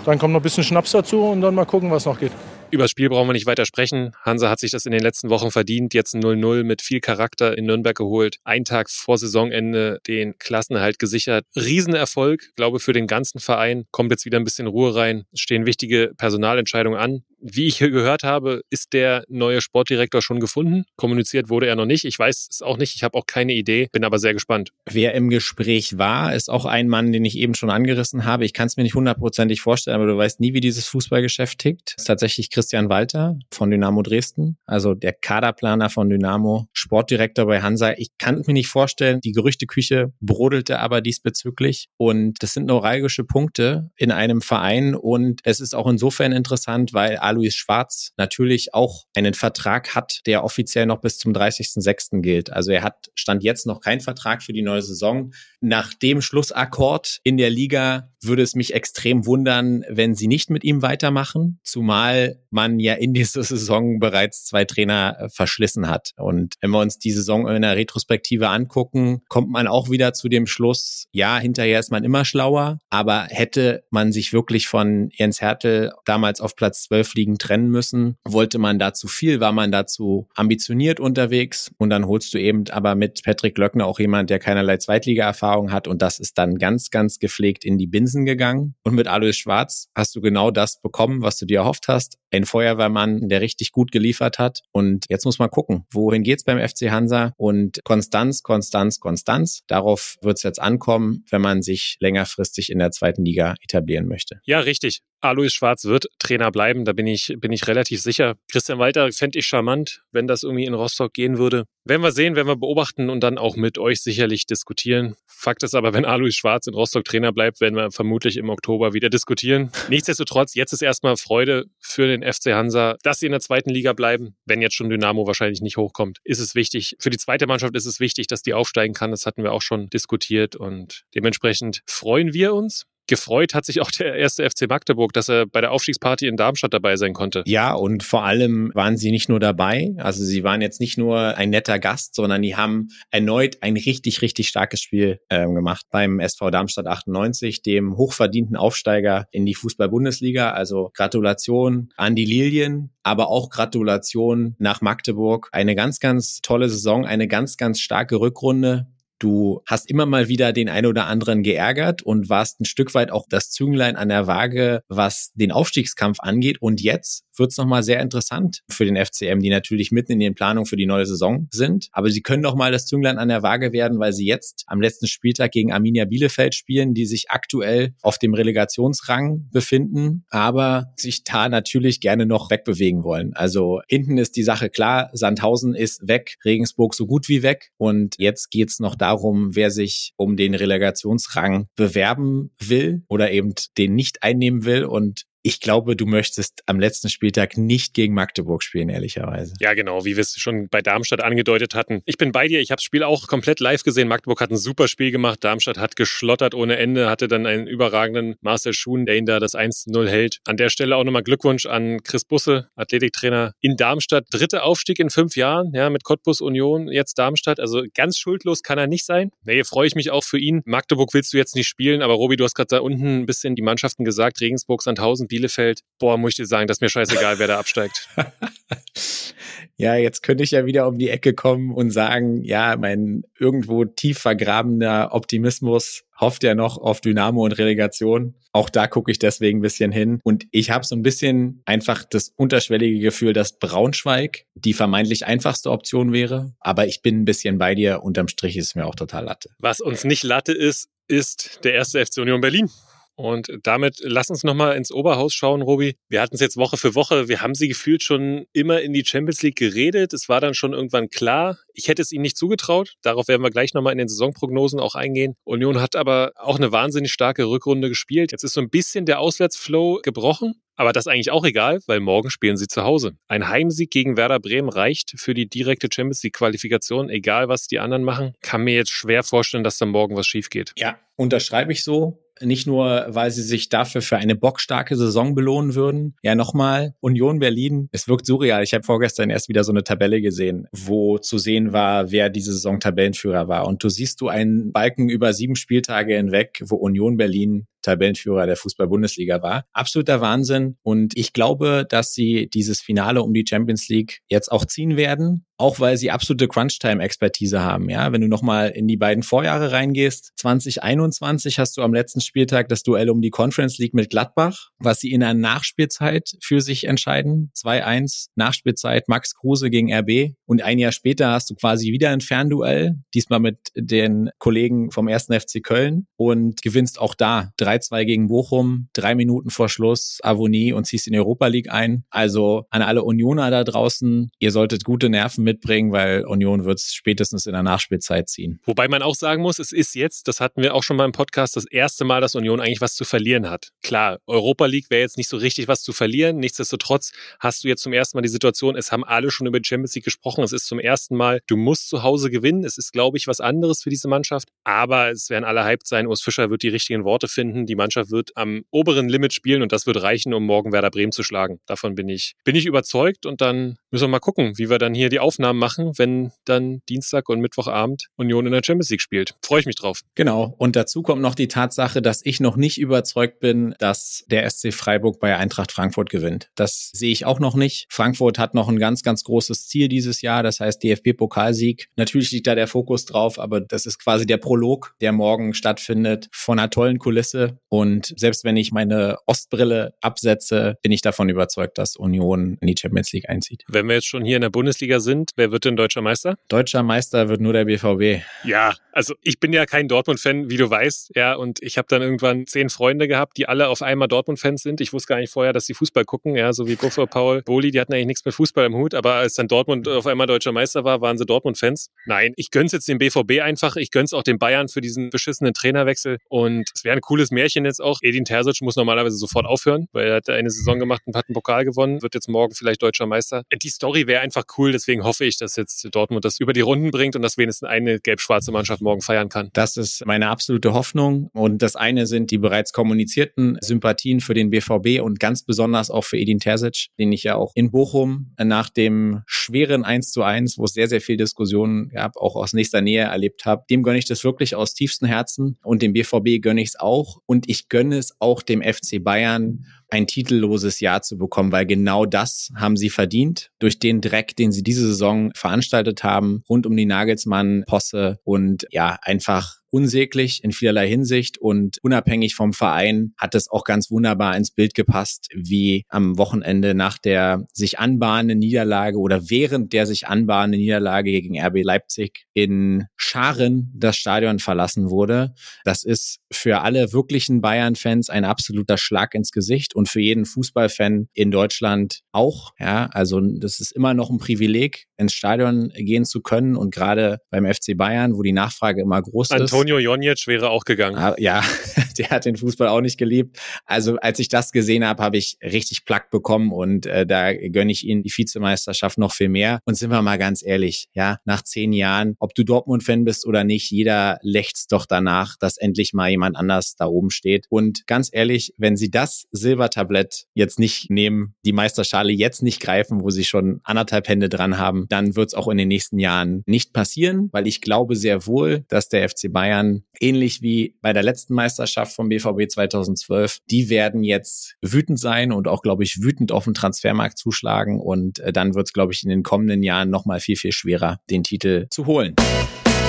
dann kommt noch ein bisschen Schnaps dazu und dann mal gucken, was noch geht. Über das Spiel brauchen wir nicht weiter sprechen. Hansa hat sich das in den letzten Wochen verdient. Jetzt ein 0-0 mit viel Charakter in Nürnberg geholt. Ein Tag vor Saisonende den Klassenerhalt gesichert. Riesenerfolg, glaube für den ganzen Verein. Kommt jetzt wieder ein bisschen Ruhe rein. Es stehen wichtige Personalentscheidungen an. Wie ich gehört habe, ist der neue Sportdirektor schon gefunden. Kommuniziert wurde er noch nicht. Ich weiß es auch nicht. Ich habe auch keine Idee. Bin aber sehr gespannt. Wer im Gespräch war, ist auch ein Mann, den ich eben schon angerissen habe. Ich kann es mir nicht hundertprozentig vorstellen, aber du weißt nie, wie dieses Fußballgeschäft tickt. Ist tatsächlich Christian Walter von Dynamo Dresden, also der Kaderplaner von Dynamo, Sportdirektor bei Hansa. Ich kann es mir nicht vorstellen. Die Gerüchteküche brodelte aber diesbezüglich. Und das sind neuralgische Punkte in einem Verein. Und es ist auch insofern interessant, weil Alois Schwarz natürlich auch einen Vertrag hat, der offiziell noch bis zum 30.06. gilt. Also er hat Stand jetzt noch keinen Vertrag für die neue Saison. Nach dem Schlussakkord in der Liga würde es mich extrem wundern, wenn sie nicht mit ihm weitermachen, zumal man ja in dieser Saison bereits zwei Trainer äh, verschlissen hat. Und wenn wir uns die Saison in der Retrospektive angucken, kommt man auch wieder zu dem Schluss, ja, hinterher ist man immer schlauer, aber hätte man sich wirklich von Jens Hertel damals auf Platz 12 liegen trennen müssen, wollte man da zu viel, war man dazu ambitioniert unterwegs. Und dann holst du eben aber mit Patrick Löckner auch jemand, der keinerlei Zweitliga-Erfahrung hat. Und das ist dann ganz, ganz gepflegt in die Binsen gegangen. Und mit Alois Schwarz hast du genau das bekommen, was du dir erhofft hast. Ein Feuerwehrmann, der richtig gut geliefert hat und jetzt muss man gucken, wohin geht's beim FC Hansa und Konstanz, Konstanz, Konstanz. Darauf wird es jetzt ankommen, wenn man sich längerfristig in der zweiten Liga etablieren möchte. Ja, richtig. Alois Schwarz wird Trainer bleiben, da bin ich, bin ich relativ sicher. Christian Walter fände ich charmant, wenn das irgendwie in Rostock gehen würde. Werden wir sehen, werden wir beobachten und dann auch mit euch sicherlich diskutieren. Fakt ist aber, wenn Alois Schwarz in Rostock Trainer bleibt, werden wir vermutlich im Oktober wieder diskutieren. Nichtsdestotrotz, jetzt ist erstmal Freude für den FC Hansa, dass sie in der zweiten Liga bleiben. Wenn jetzt schon Dynamo wahrscheinlich nicht hochkommt, ist es wichtig. Für die zweite Mannschaft ist es wichtig, dass die aufsteigen kann. Das hatten wir auch schon diskutiert und dementsprechend freuen wir uns gefreut hat sich auch der erste FC Magdeburg, dass er bei der Aufstiegsparty in Darmstadt dabei sein konnte. Ja, und vor allem waren sie nicht nur dabei, also sie waren jetzt nicht nur ein netter Gast, sondern die haben erneut ein richtig, richtig starkes Spiel äh, gemacht beim SV Darmstadt 98, dem hochverdienten Aufsteiger in die Fußball-Bundesliga. Also Gratulation an die Lilien, aber auch Gratulation nach Magdeburg. Eine ganz, ganz tolle Saison, eine ganz, ganz starke Rückrunde. Du hast immer mal wieder den einen oder anderen geärgert und warst ein Stück weit auch das Zünglein an der Waage, was den Aufstiegskampf angeht. Und jetzt wird es nochmal sehr interessant für den FCM, die natürlich mitten in den Planungen für die neue Saison sind. Aber sie können nochmal das Zünglein an der Waage werden, weil sie jetzt am letzten Spieltag gegen Arminia Bielefeld spielen, die sich aktuell auf dem Relegationsrang befinden, aber sich da natürlich gerne noch wegbewegen wollen. Also hinten ist die Sache klar, Sandhausen ist weg, Regensburg so gut wie weg. Und jetzt geht's noch darum, wer sich um den Relegationsrang bewerben will oder eben den nicht einnehmen will. Und ich glaube, du möchtest am letzten Spieltag nicht gegen Magdeburg spielen, ehrlicherweise. Ja, genau, wie wir es schon bei Darmstadt angedeutet hatten. Ich bin bei dir, ich habe das Spiel auch komplett live gesehen. Magdeburg hat ein super Spiel gemacht, Darmstadt hat geschlottert ohne Ende, hatte dann einen überragenden Marcel Schuhn, der ihn da das 1-0 hält. An der Stelle auch nochmal Glückwunsch an Chris Busse, Athletiktrainer in Darmstadt. Dritter Aufstieg in fünf Jahren, ja, mit Cottbus Union, jetzt Darmstadt. Also ganz schuldlos kann er nicht sein. Nee, freue ich mich auch für ihn. Magdeburg willst du jetzt nicht spielen, aber Robi, du hast gerade da unten ein bisschen die Mannschaften gesagt, Regensburg, Sandhausen, Bielefeld, boah, muss ich dir sagen, das ist mir scheißegal, wer da absteigt. ja, jetzt könnte ich ja wieder um die Ecke kommen und sagen, ja, mein irgendwo tief vergrabener Optimismus hofft ja noch auf Dynamo und Relegation. Auch da gucke ich deswegen ein bisschen hin. Und ich habe so ein bisschen einfach das unterschwellige Gefühl, dass Braunschweig die vermeintlich einfachste Option wäre. Aber ich bin ein bisschen bei dir. Unterm Strich ist es mir auch total Latte. Was uns nicht Latte ist, ist der erste FC Union Berlin. Und damit lass uns nochmal ins Oberhaus schauen, Robi. Wir hatten es jetzt Woche für Woche. Wir haben sie gefühlt schon immer in die Champions League geredet. Es war dann schon irgendwann klar. Ich hätte es ihnen nicht zugetraut. Darauf werden wir gleich nochmal in den Saisonprognosen auch eingehen. Union hat aber auch eine wahnsinnig starke Rückrunde gespielt. Jetzt ist so ein bisschen der Auswärtsflow gebrochen. Aber das ist eigentlich auch egal, weil morgen spielen sie zu Hause. Ein Heimsieg gegen Werder Bremen reicht für die direkte Champions League Qualifikation, egal was die anderen machen. Kann mir jetzt schwer vorstellen, dass da morgen was schief geht. Ja, unterschreibe ich so. Nicht nur, weil sie sich dafür für eine bockstarke Saison belohnen würden. Ja, nochmal, Union Berlin, es wirkt surreal. Ich habe vorgestern erst wieder so eine Tabelle gesehen, wo zu sehen war, wer diese Saison Tabellenführer war. Und du siehst du einen Balken über sieben Spieltage hinweg, wo Union Berlin Tabellenführer der Fußball-Bundesliga war. Absoluter Wahnsinn. Und ich glaube, dass sie dieses Finale um die Champions League jetzt auch ziehen werden. Auch weil sie absolute Crunch-Time-Expertise haben. Ja, wenn du nochmal in die beiden Vorjahre reingehst, 2021 hast du am letzten Spieltag das Duell um die Conference League mit Gladbach, was sie in einer Nachspielzeit für sich entscheiden. 2-1 Nachspielzeit Max Kruse gegen RB. Und ein Jahr später hast du quasi wieder ein Fernduell, diesmal mit den Kollegen vom ersten FC Köln und gewinnst auch da 3-2 gegen Bochum, drei Minuten vor Schluss Avonie und ziehst in die Europa League ein. Also an alle Unioner da draußen, ihr solltet gute Nerven mitbringen, weil Union wird es spätestens in der Nachspielzeit ziehen. Wobei man auch sagen muss, es ist jetzt, das hatten wir auch schon mal im Podcast, das erste Mal, dass Union eigentlich was zu verlieren hat. Klar, Europa League wäre jetzt nicht so richtig was zu verlieren. Nichtsdestotrotz hast du jetzt zum ersten Mal die Situation, es haben alle schon über die Champions League gesprochen. Es ist zum ersten Mal, du musst zu Hause gewinnen. Es ist, glaube ich, was anderes für diese Mannschaft. Aber es werden alle hyped sein. Urs Fischer wird die richtigen Worte finden. Die Mannschaft wird am oberen Limit spielen und das wird reichen, um morgen Werder Bremen zu schlagen. Davon bin ich, bin ich überzeugt und dann müssen wir mal gucken, wie wir dann hier die Aufnahmen machen, wenn dann Dienstag und Mittwochabend Union in der Champions League spielt. Freue ich mich drauf. Genau. Und dazu kommt noch die Tatsache, dass ich noch nicht überzeugt bin, dass der SC Freiburg bei Eintracht Frankfurt gewinnt. Das sehe ich auch noch nicht. Frankfurt hat noch ein ganz, ganz großes Ziel dieses Jahr, das heißt DFB-Pokalsieg. Natürlich liegt da der Fokus drauf, aber das ist quasi der Prolog, der morgen stattfindet, von einer tollen Kulisse. Und selbst wenn ich meine Ostbrille absetze, bin ich davon überzeugt, dass Union in die Champions League einzieht. Wenn wir jetzt schon hier in der Bundesliga sind, wer wird denn deutscher Meister? Deutscher Meister wird nur der BVB. Ja, also ich bin ja kein Dortmund-Fan, wie du weißt, ja, und ich habe dann irgendwann zehn Freunde gehabt, die alle auf einmal Dortmund-Fans sind. Ich wusste gar nicht vorher, dass sie Fußball gucken, ja, so wie Buffer, Paul, Boli, die hatten eigentlich nichts mit Fußball im Hut, aber als dann Dortmund auf einmal deutscher Meister war, waren sie Dortmund-Fans. Nein, ich gönn's jetzt dem BVB einfach, ich gönn's auch den Bayern für diesen beschissenen Trainerwechsel und es wäre ein cooles Märchen jetzt auch. Edin Terzic muss normalerweise sofort aufhören, weil er hat eine Saison gemacht und hat einen Pokal gewonnen, wird jetzt morgen vielleicht deutscher Meister. Die Story wäre einfach cool, deswegen hoffe ich, dass jetzt Dortmund das über die Runden bringt und dass wenigstens eine gelb-schwarze Mannschaft morgen feiern kann. Das ist meine absolute Hoffnung und das eine sind die bereits kommunizierten Sympathien für den BVB und ganz besonders auch für Edin Terzic, den ich ja auch in Bochum nach dem schweren 1 zu 1, wo es sehr, sehr viel Diskussionen gab, auch aus nächster Nähe erlebt habe. Dem gönne ich das wirklich aus tiefstem Herzen und dem BVB gönne ich es auch und ich gönne es auch dem FC Bayern, ein titelloses Jahr zu bekommen, weil genau das haben sie verdient durch den Dreck, den sie diese Saison veranstaltet haben, rund um die Nagelsmann-Posse und ja, einfach unsäglich in vielerlei Hinsicht und unabhängig vom Verein hat es auch ganz wunderbar ins Bild gepasst, wie am Wochenende nach der sich anbahnenden Niederlage oder während der sich anbahnenden Niederlage gegen RB Leipzig in Scharen das Stadion verlassen wurde. Das ist für alle wirklichen Bayern-Fans ein absoluter Schlag ins Gesicht und für jeden Fußballfan in Deutschland auch. Ja, also das ist immer noch ein Privileg, ins Stadion gehen zu können und gerade beim FC Bayern, wo die Nachfrage immer groß ist. Antonio Jonic wäre auch gegangen. Ah, ja, der hat den Fußball auch nicht geliebt. Also als ich das gesehen habe, habe ich richtig Plack bekommen und äh, da gönne ich ihnen die Vizemeisterschaft noch viel mehr. Und sind wir mal ganz ehrlich, ja, nach zehn Jahren, ob du Dortmund-Fan bist oder nicht, jeder lächzt doch danach, dass endlich mal jemand anders da oben steht. Und ganz ehrlich, wenn sie das Silbertablett jetzt nicht nehmen, die Meisterschale jetzt nicht greifen, wo sie schon anderthalb Hände dran haben, dann wird es auch in den nächsten Jahren nicht passieren, weil ich glaube sehr wohl, dass der FC Bayern ähnlich wie bei der letzten Meisterschaft vom BVB 2012, die werden jetzt wütend sein und auch, glaube ich, wütend auf den Transfermarkt zuschlagen und äh, dann wird es, glaube ich, in den kommenden Jahren noch mal viel, viel schwerer, den Titel zu holen.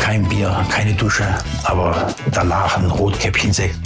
Kein Bier, keine Dusche, aber danach ein Rotkäppchensekt.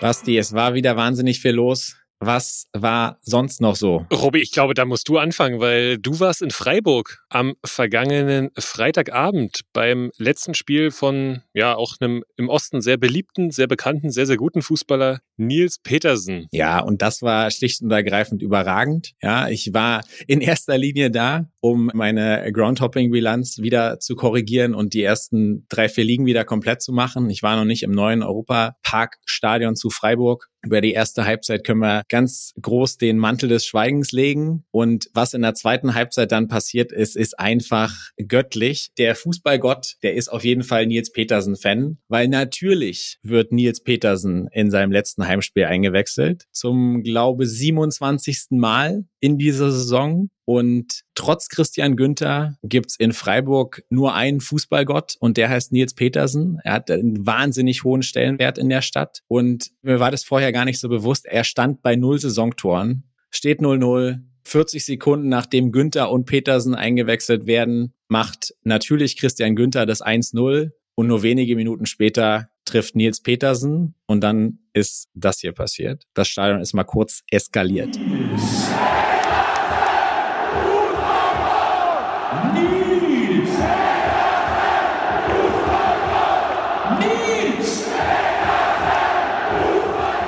Basti, es war wieder wahnsinnig viel los. Was war sonst noch so? Robi, ich glaube, da musst du anfangen, weil du warst in Freiburg am vergangenen Freitagabend beim letzten Spiel von, ja, auch einem im Osten sehr beliebten, sehr bekannten, sehr, sehr guten Fußballer Nils Petersen. Ja, und das war schlicht und ergreifend überragend. Ja, ich war in erster Linie da, um meine Groundhopping-Bilanz wieder zu korrigieren und die ersten drei, vier Ligen wieder komplett zu machen. Ich war noch nicht im neuen Europapark-Stadion zu Freiburg. Über die erste Halbzeit können wir ganz groß den Mantel des Schweigens legen. Und was in der zweiten Halbzeit dann passiert ist, ist einfach göttlich. Der Fußballgott, der ist auf jeden Fall Nils Petersen-Fan, weil natürlich wird Nils Petersen in seinem letzten Heimspiel eingewechselt. Zum, glaube 27. Mal in dieser Saison. Und trotz Christian Günther gibt's in Freiburg nur einen Fußballgott und der heißt Nils Petersen. Er hat einen wahnsinnig hohen Stellenwert in der Stadt. Und mir war das vorher gar nicht so bewusst. Er stand bei null Saisontoren, steht 0-0. 40 Sekunden nachdem Günther und Petersen eingewechselt werden, macht natürlich Christian Günther das 1-0 und nur wenige Minuten später trifft Nils Petersen und dann ist das hier passiert. Das Stadion ist mal kurz eskaliert.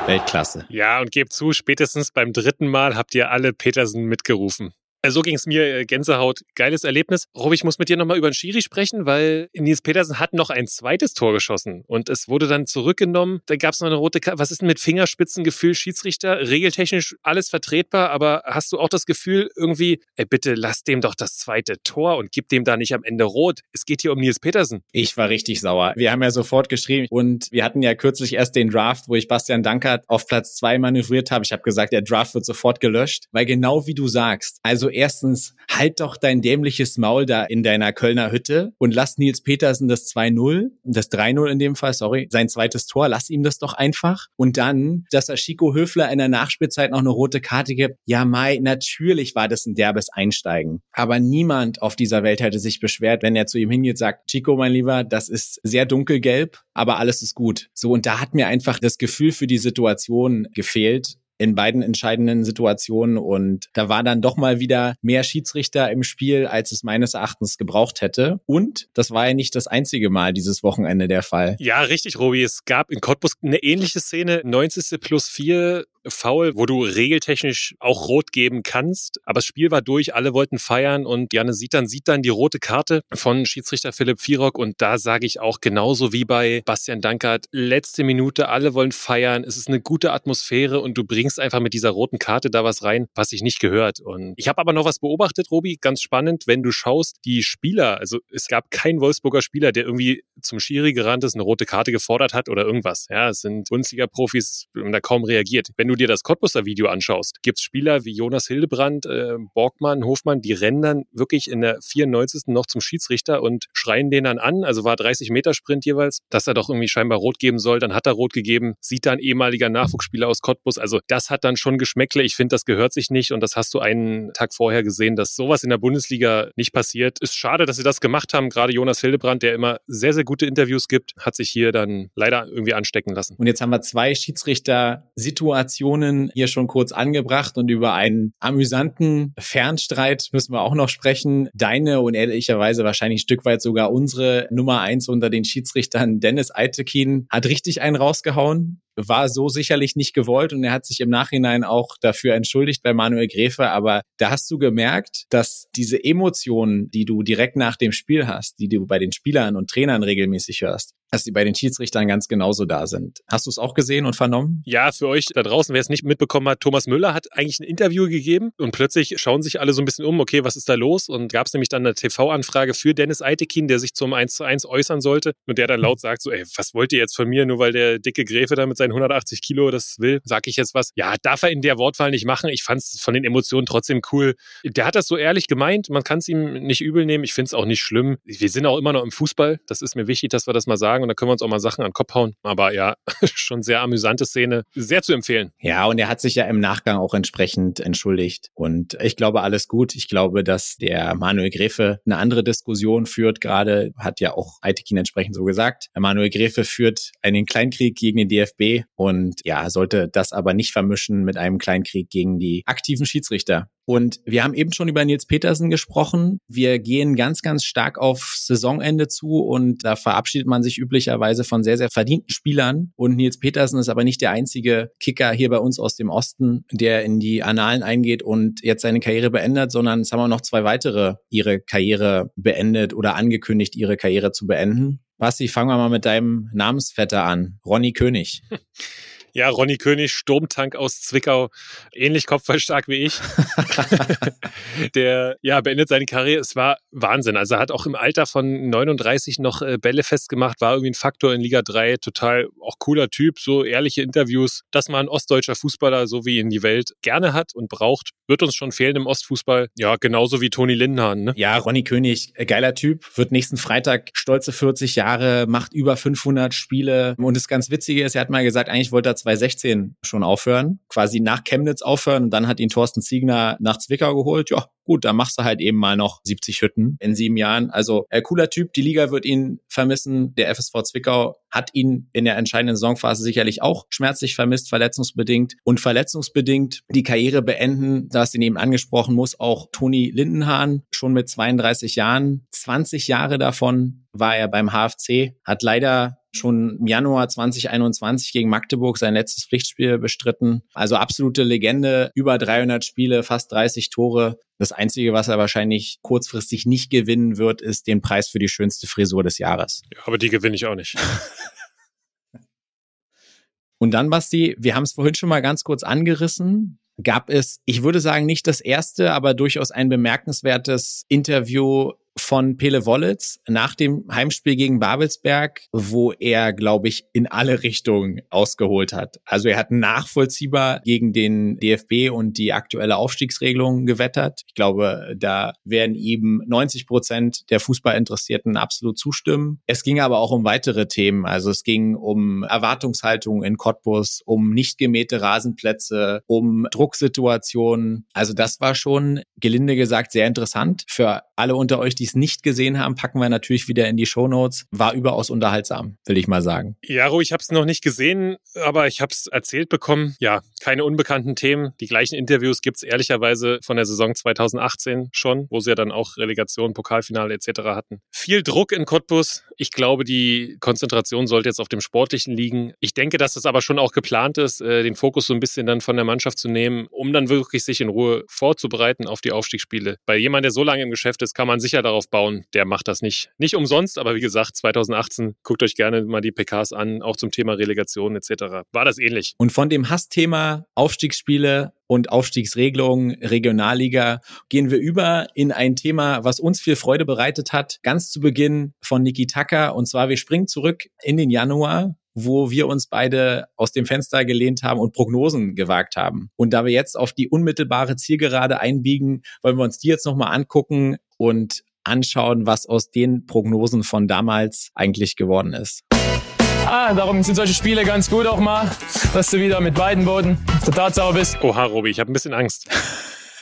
Weltklasse. Ja, und gebt zu, spätestens beim dritten Mal habt ihr alle Petersen mitgerufen. Äh, so ging es mir, äh, Gänsehaut, geiles Erlebnis. Rob, ich muss mit dir nochmal über den Schiri sprechen, weil Nils Petersen hat noch ein zweites Tor geschossen und es wurde dann zurückgenommen. Da gab es noch eine rote Karte. Was ist denn mit Fingerspitzengefühl, Schiedsrichter? Regeltechnisch alles vertretbar, aber hast du auch das Gefühl irgendwie, ey, bitte lass dem doch das zweite Tor und gib dem da nicht am Ende rot. Es geht hier um Nils Petersen. Ich war richtig sauer. Wir haben ja sofort geschrieben und wir hatten ja kürzlich erst den Draft, wo ich Bastian Dankert auf Platz zwei manövriert habe. Ich habe gesagt, der Draft wird sofort gelöscht, weil genau wie du sagst, also erstens, halt doch dein dämliches Maul da in deiner Kölner Hütte und lass Nils Petersen das 2-0, das 3-0 in dem Fall, sorry, sein zweites Tor, lass ihm das doch einfach. Und dann, dass er Chico Höfler in der Nachspielzeit noch eine rote Karte gibt. Ja, Mai, natürlich war das ein derbes Einsteigen. Aber niemand auf dieser Welt hätte sich beschwert, wenn er zu ihm hingeht, sagt, Chico, mein Lieber, das ist sehr dunkelgelb, aber alles ist gut. So, und da hat mir einfach das Gefühl für die Situation gefehlt in beiden entscheidenden Situationen. Und da war dann doch mal wieder mehr Schiedsrichter im Spiel, als es meines Erachtens gebraucht hätte. Und das war ja nicht das einzige Mal dieses Wochenende der Fall. Ja, richtig, Robi. Es gab in Cottbus eine ähnliche Szene. 90. plus 4 Foul, wo du regeltechnisch auch rot geben kannst. Aber das Spiel war durch, alle wollten feiern und Janne sieht dann, sieht dann die rote Karte von Schiedsrichter Philipp Vierock und da sage ich auch genauso wie bei Bastian Dankert, letzte Minute, alle wollen feiern, es ist eine gute Atmosphäre und du bringst einfach mit dieser roten Karte da was rein, was sich nicht gehört. Und ich habe aber noch was beobachtet, Robi, ganz spannend, wenn du schaust, die Spieler, also es gab keinen Wolfsburger Spieler, der irgendwie zum Schiri gerannt ist, eine rote Karte gefordert hat oder irgendwas. Ja, es sind Bundesliga-Profis, da kaum reagiert. Wenn du dir das Cottbuser Video anschaust, gibt's Spieler wie Jonas Hildebrand, äh, Borgmann, Hofmann, die rennen dann wirklich in der 94. noch zum Schiedsrichter und schreien den dann an. Also war 30 Meter Sprint jeweils, dass er doch irgendwie scheinbar rot geben soll. Dann hat er rot gegeben, sieht dann ehemaliger Nachwuchsspieler aus Cottbus. Also das hat dann schon Geschmäckle. Ich finde, das gehört sich nicht und das hast du einen Tag vorher gesehen, dass sowas in der Bundesliga nicht passiert. Ist schade, dass sie das gemacht haben. Gerade Jonas Hildebrand, der immer sehr, sehr gute Interviews gibt, hat sich hier dann leider irgendwie anstecken lassen. Und jetzt haben wir zwei Schiedsrichter-Situationen hier schon kurz angebracht und über einen amüsanten Fernstreit müssen wir auch noch sprechen. Deine und ehrlicherweise wahrscheinlich ein Stück weit sogar unsere Nummer eins unter den Schiedsrichtern, Dennis Eitekin, hat richtig einen rausgehauen war so sicherlich nicht gewollt und er hat sich im Nachhinein auch dafür entschuldigt bei Manuel Gräfe. Aber da hast du gemerkt, dass diese Emotionen, die du direkt nach dem Spiel hast, die du bei den Spielern und Trainern regelmäßig hörst, dass die bei den Schiedsrichtern ganz genauso da sind. Hast du es auch gesehen und vernommen? Ja, für euch da draußen, wer es nicht mitbekommen hat, Thomas Müller hat eigentlich ein Interview gegeben und plötzlich schauen sich alle so ein bisschen um, okay, was ist da los? Und gab es nämlich dann eine TV-Anfrage für Dennis Eitekin, der sich zum 1 zu 1 äußern sollte und der dann laut sagt so, ey, was wollt ihr jetzt von mir, nur weil der dicke Gräfe da mit seinen 180 Kilo das will, sag ich jetzt was. Ja, darf er in der Wortwahl nicht machen. Ich fand es von den Emotionen trotzdem cool. Der hat das so ehrlich gemeint, man kann es ihm nicht übel nehmen. Ich finde es auch nicht schlimm. Wir sind auch immer noch im Fußball, das ist mir wichtig, dass wir das mal sagen sagen und da können wir uns auch mal Sachen an den Kopf hauen. Aber ja, schon sehr amüsante Szene. Sehr zu empfehlen. Ja, und er hat sich ja im Nachgang auch entsprechend entschuldigt. Und ich glaube, alles gut. Ich glaube, dass der Manuel Gräfe eine andere Diskussion führt. Gerade hat ja auch Aitekin entsprechend so gesagt. Manuel Gräfe führt einen Kleinkrieg gegen den DFB und ja, sollte das aber nicht vermischen mit einem Kleinkrieg gegen die aktiven Schiedsrichter. Und wir haben eben schon über Nils Petersen gesprochen. Wir gehen ganz, ganz stark auf Saisonende zu und da verabschiedet man sich üblicherweise von sehr, sehr verdienten Spielern. Und Nils Petersen ist aber nicht der einzige Kicker hier bei uns aus dem Osten, der in die Annalen eingeht und jetzt seine Karriere beendet, sondern es haben auch noch zwei weitere ihre Karriere beendet oder angekündigt, ihre Karriere zu beenden. Basti, fangen wir mal mit deinem Namensvetter an, Ronny König. Ja, Ronny König, Sturmtank aus Zwickau, ähnlich kopfballstark wie ich. der ja beendet seine Karriere. Es war Wahnsinn. Also er hat auch im Alter von 39 noch äh, Bälle festgemacht, war irgendwie ein Faktor in Liga 3, total auch cooler Typ, so ehrliche Interviews, dass man ein ostdeutscher Fußballer so wie in die Welt gerne hat und braucht, wird uns schon fehlen im Ostfußball. Ja, genauso wie Toni Lindenhahn. Ne? Ja, Ronny König, äh, geiler Typ, wird nächsten Freitag stolze 40 Jahre, macht über 500 Spiele und das ganz Witzige ist, er hat mal gesagt, eigentlich wollte er 2016 schon aufhören, quasi nach Chemnitz aufhören und dann hat ihn Thorsten Ziegner nach Zwickau geholt. Ja, gut, dann machst du halt eben mal noch 70 Hütten in sieben Jahren. Also äh, cooler Typ, die Liga wird ihn vermissen. Der FSV Zwickau hat ihn in der entscheidenden Saisonphase sicherlich auch schmerzlich vermisst, verletzungsbedingt. Und verletzungsbedingt die Karriere beenden, da du ihn eben angesprochen, muss auch Toni Lindenhahn schon mit 32 Jahren. 20 Jahre davon war er beim HFC, hat leider schon im Januar 2021 gegen Magdeburg sein letztes Pflichtspiel bestritten. Also absolute Legende, über 300 Spiele, fast 30 Tore. Das Einzige, was er wahrscheinlich kurzfristig nicht gewinnen wird, ist den Preis für die schönste Frisur des Jahres. Ja, aber die gewinne ich auch nicht. Und dann, Basti, wir haben es vorhin schon mal ganz kurz angerissen, gab es, ich würde sagen, nicht das erste, aber durchaus ein bemerkenswertes Interview von Pele Wollitz nach dem Heimspiel gegen Babelsberg, wo er, glaube ich, in alle Richtungen ausgeholt hat. Also er hat nachvollziehbar gegen den DFB und die aktuelle Aufstiegsregelung gewettert. Ich glaube, da werden ihm 90 Prozent der Fußballinteressierten absolut zustimmen. Es ging aber auch um weitere Themen. Also es ging um Erwartungshaltung in Cottbus, um nicht gemähte Rasenplätze, um Drucksituationen. Also das war schon, gelinde gesagt, sehr interessant für alle unter euch, die es nicht gesehen haben, packen wir natürlich wieder in die Show Notes. War überaus unterhaltsam, will ich mal sagen. Jaro, ich habe es noch nicht gesehen, aber ich habe es erzählt bekommen. Ja, keine unbekannten Themen. Die gleichen Interviews gibt es ehrlicherweise von der Saison 2018 schon, wo sie ja dann auch Relegation, Pokalfinale etc. hatten. Viel Druck in Cottbus. Ich glaube, die Konzentration sollte jetzt auf dem Sportlichen liegen. Ich denke, dass es aber schon auch geplant ist, äh, den Fokus so ein bisschen dann von der Mannschaft zu nehmen, um dann wirklich sich in Ruhe vorzubereiten auf die Aufstiegsspiele. Bei jemand, der so lange im Geschäft ist, kann man sicher darauf bauen, der macht das nicht, nicht umsonst. Aber wie gesagt, 2018, guckt euch gerne mal die PKs an, auch zum Thema Relegation etc. War das ähnlich. Und von dem Hassthema Aufstiegsspiele und Aufstiegsregelungen, Regionalliga, gehen wir über in ein Thema, was uns viel Freude bereitet hat, ganz zu Beginn von Niki Tucker. Und zwar, wir springen zurück in den Januar wo wir uns beide aus dem Fenster gelehnt haben und Prognosen gewagt haben. Und da wir jetzt auf die unmittelbare Zielgerade einbiegen, wollen wir uns die jetzt nochmal angucken und anschauen, was aus den Prognosen von damals eigentlich geworden ist. Ah, darum sind solche Spiele ganz gut auch mal, dass du wieder mit beiden Boden der Tatsache bist. Oha, Robi, ich habe ein bisschen Angst.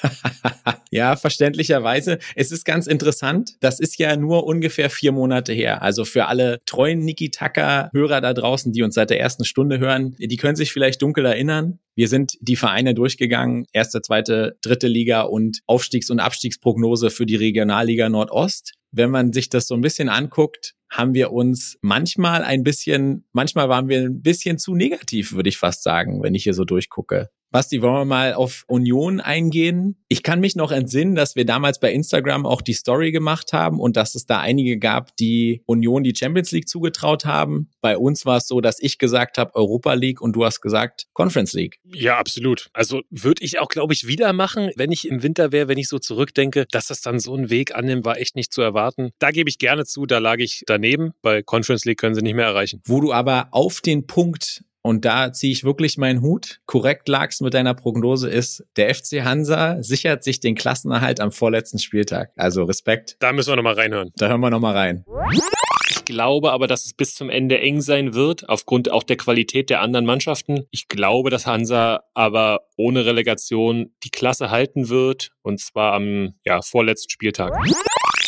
ja, verständlicherweise. Es ist ganz interessant. Das ist ja nur ungefähr vier Monate her. Also für alle treuen Niki Tucker Hörer da draußen, die uns seit der ersten Stunde hören, die können sich vielleicht dunkel erinnern. Wir sind die Vereine durchgegangen. Erste, zweite, dritte Liga und Aufstiegs- und Abstiegsprognose für die Regionalliga Nordost. Wenn man sich das so ein bisschen anguckt, haben wir uns manchmal ein bisschen, manchmal waren wir ein bisschen zu negativ, würde ich fast sagen, wenn ich hier so durchgucke. Basti, wollen wir mal auf Union eingehen? Ich kann mich noch entsinnen, dass wir damals bei Instagram auch die Story gemacht haben und dass es da einige gab, die Union die Champions League zugetraut haben. Bei uns war es so, dass ich gesagt habe Europa League und du hast gesagt Conference League. Ja, absolut. Also würde ich auch, glaube ich, wieder machen, wenn ich im Winter wäre, wenn ich so zurückdenke, dass das dann so einen Weg annimmt, war echt nicht zu erwarten. Da gebe ich gerne zu, da lag ich daneben. Bei Conference League können sie nicht mehr erreichen. Wo du aber auf den Punkt und da ziehe ich wirklich meinen Hut. Korrekt lagst mit deiner Prognose ist, der FC Hansa sichert sich den Klassenerhalt am vorletzten Spieltag. Also Respekt. Da müssen wir nochmal reinhören. Da hören wir nochmal rein. glaube aber, dass es bis zum Ende eng sein wird, aufgrund auch der Qualität der anderen Mannschaften. Ich glaube, dass Hansa aber ohne Relegation die Klasse halten wird und zwar am ja, vorletzten Spieltag.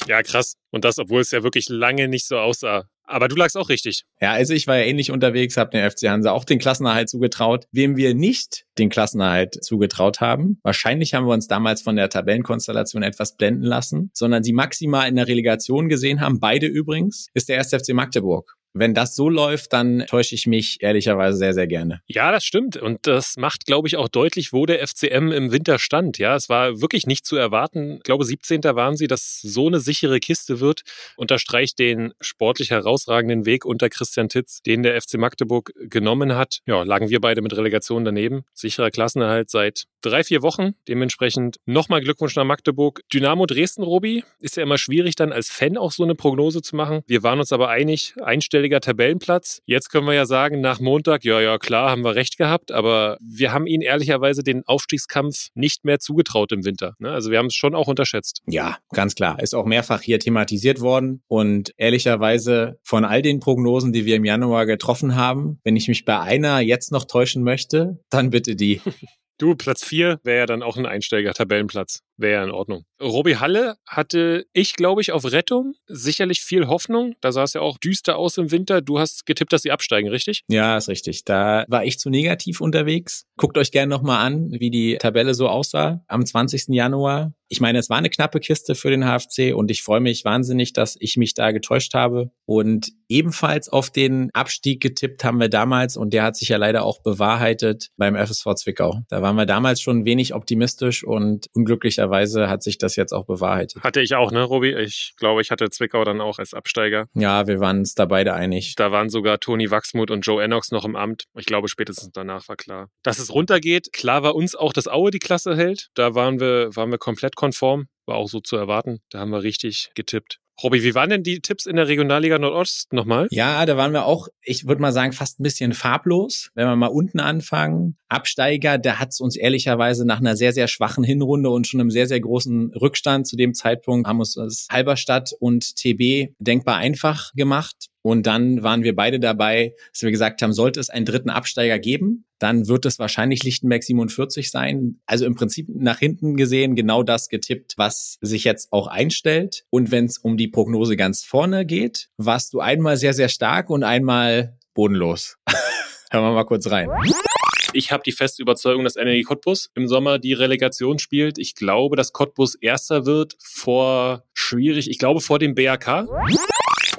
Ja, krass. Und das, obwohl es ja wirklich lange nicht so aussah. Aber du lagst auch richtig. Ja, also ich war ja ähnlich unterwegs, habe den FC Hansa auch den Klassenerhalt zugetraut. Wem wir nicht den Klassenerhalt zugetraut haben, wahrscheinlich haben wir uns damals von der Tabellenkonstellation etwas blenden lassen, sondern sie maximal in der Relegation gesehen haben, beide übrigens, ist der 1. FC Magdeburg. Wenn das so läuft, dann täusche ich mich ehrlicherweise sehr, sehr gerne. Ja, das stimmt. Und das macht, glaube ich, auch deutlich, wo der FCM im Winter stand. Ja, es war wirklich nicht zu erwarten. Ich glaube, 17. waren sie, dass so eine sichere Kiste wird. Unterstreicht den sportlich herausragenden Weg unter Christian Titz, den der FC Magdeburg genommen hat. Ja, lagen wir beide mit Relegation daneben. Sicherer Klassenerhalt seit drei, vier Wochen. Dementsprechend nochmal Glückwunsch nach Magdeburg. Dynamo Dresden, Robi, ist ja immer schwierig, dann als Fan auch so eine Prognose zu machen. Wir waren uns aber einig, einstelliger Tabellenplatz. Jetzt können wir ja sagen, nach Montag, ja, ja, klar, haben wir recht gehabt, aber wir haben ihnen ehrlicherweise den Aufstiegskampf nicht mehr zugetraut im Winter. Ne? Also wir haben es schon auch unterschätzt. Ja, ganz klar. Ist auch mehrfach hier thematisiert worden und ehrlicherweise von all den Prognosen, die wir im Januar getroffen haben, wenn ich mich bei einer jetzt noch täuschen möchte, dann bitte die. Du, Platz 4 wäre ja dann auch ein Einsteiger-Tabellenplatz. Wäre ja in Ordnung. Robi Halle hatte ich, glaube ich, auf Rettung sicherlich viel Hoffnung. Da sah es ja auch düster aus im Winter. Du hast getippt, dass sie absteigen, richtig? Ja, ist richtig. Da war ich zu negativ unterwegs. Guckt euch gerne nochmal an, wie die Tabelle so aussah am 20. Januar. Ich meine, es war eine knappe Kiste für den HFC und ich freue mich wahnsinnig, dass ich mich da getäuscht habe. Und ebenfalls auf den Abstieg getippt haben wir damals und der hat sich ja leider auch bewahrheitet beim FSV Zwickau. Da waren wir damals schon wenig optimistisch und unglücklicherweise hat sich das jetzt auch bewahrheitet. Hatte ich auch, ne, Robi? Ich glaube, ich hatte Zwickau dann auch als Absteiger. Ja, wir waren uns da beide einig. Da waren sogar Toni Wachsmuth und Joe Ennox noch im Amt. Ich glaube, spätestens danach war klar. Dass es runtergeht, klar war uns auch, dass Aue die Klasse hält. Da waren wir, waren wir komplett konform. War auch so zu erwarten. Da haben wir richtig getippt. Robby, wie waren denn die Tipps in der Regionalliga Nordost nochmal? Ja, da waren wir auch, ich würde mal sagen, fast ein bisschen farblos. Wenn wir mal unten anfangen, Absteiger, da hat es uns ehrlicherweise nach einer sehr, sehr schwachen Hinrunde und schon einem sehr, sehr großen Rückstand zu dem Zeitpunkt haben uns das Halberstadt und TB denkbar einfach gemacht. Und dann waren wir beide dabei, dass wir gesagt haben, sollte es einen dritten Absteiger geben, dann wird es wahrscheinlich Lichtenberg 47 sein. Also im Prinzip nach hinten gesehen genau das getippt, was sich jetzt auch einstellt. Und wenn es um die Prognose ganz vorne geht, warst du einmal sehr, sehr stark und einmal bodenlos. Hören wir mal kurz rein. Ich habe die feste Überzeugung, dass Energie Cottbus im Sommer die Relegation spielt. Ich glaube, dass Cottbus erster wird vor schwierig, ich glaube vor dem BRK.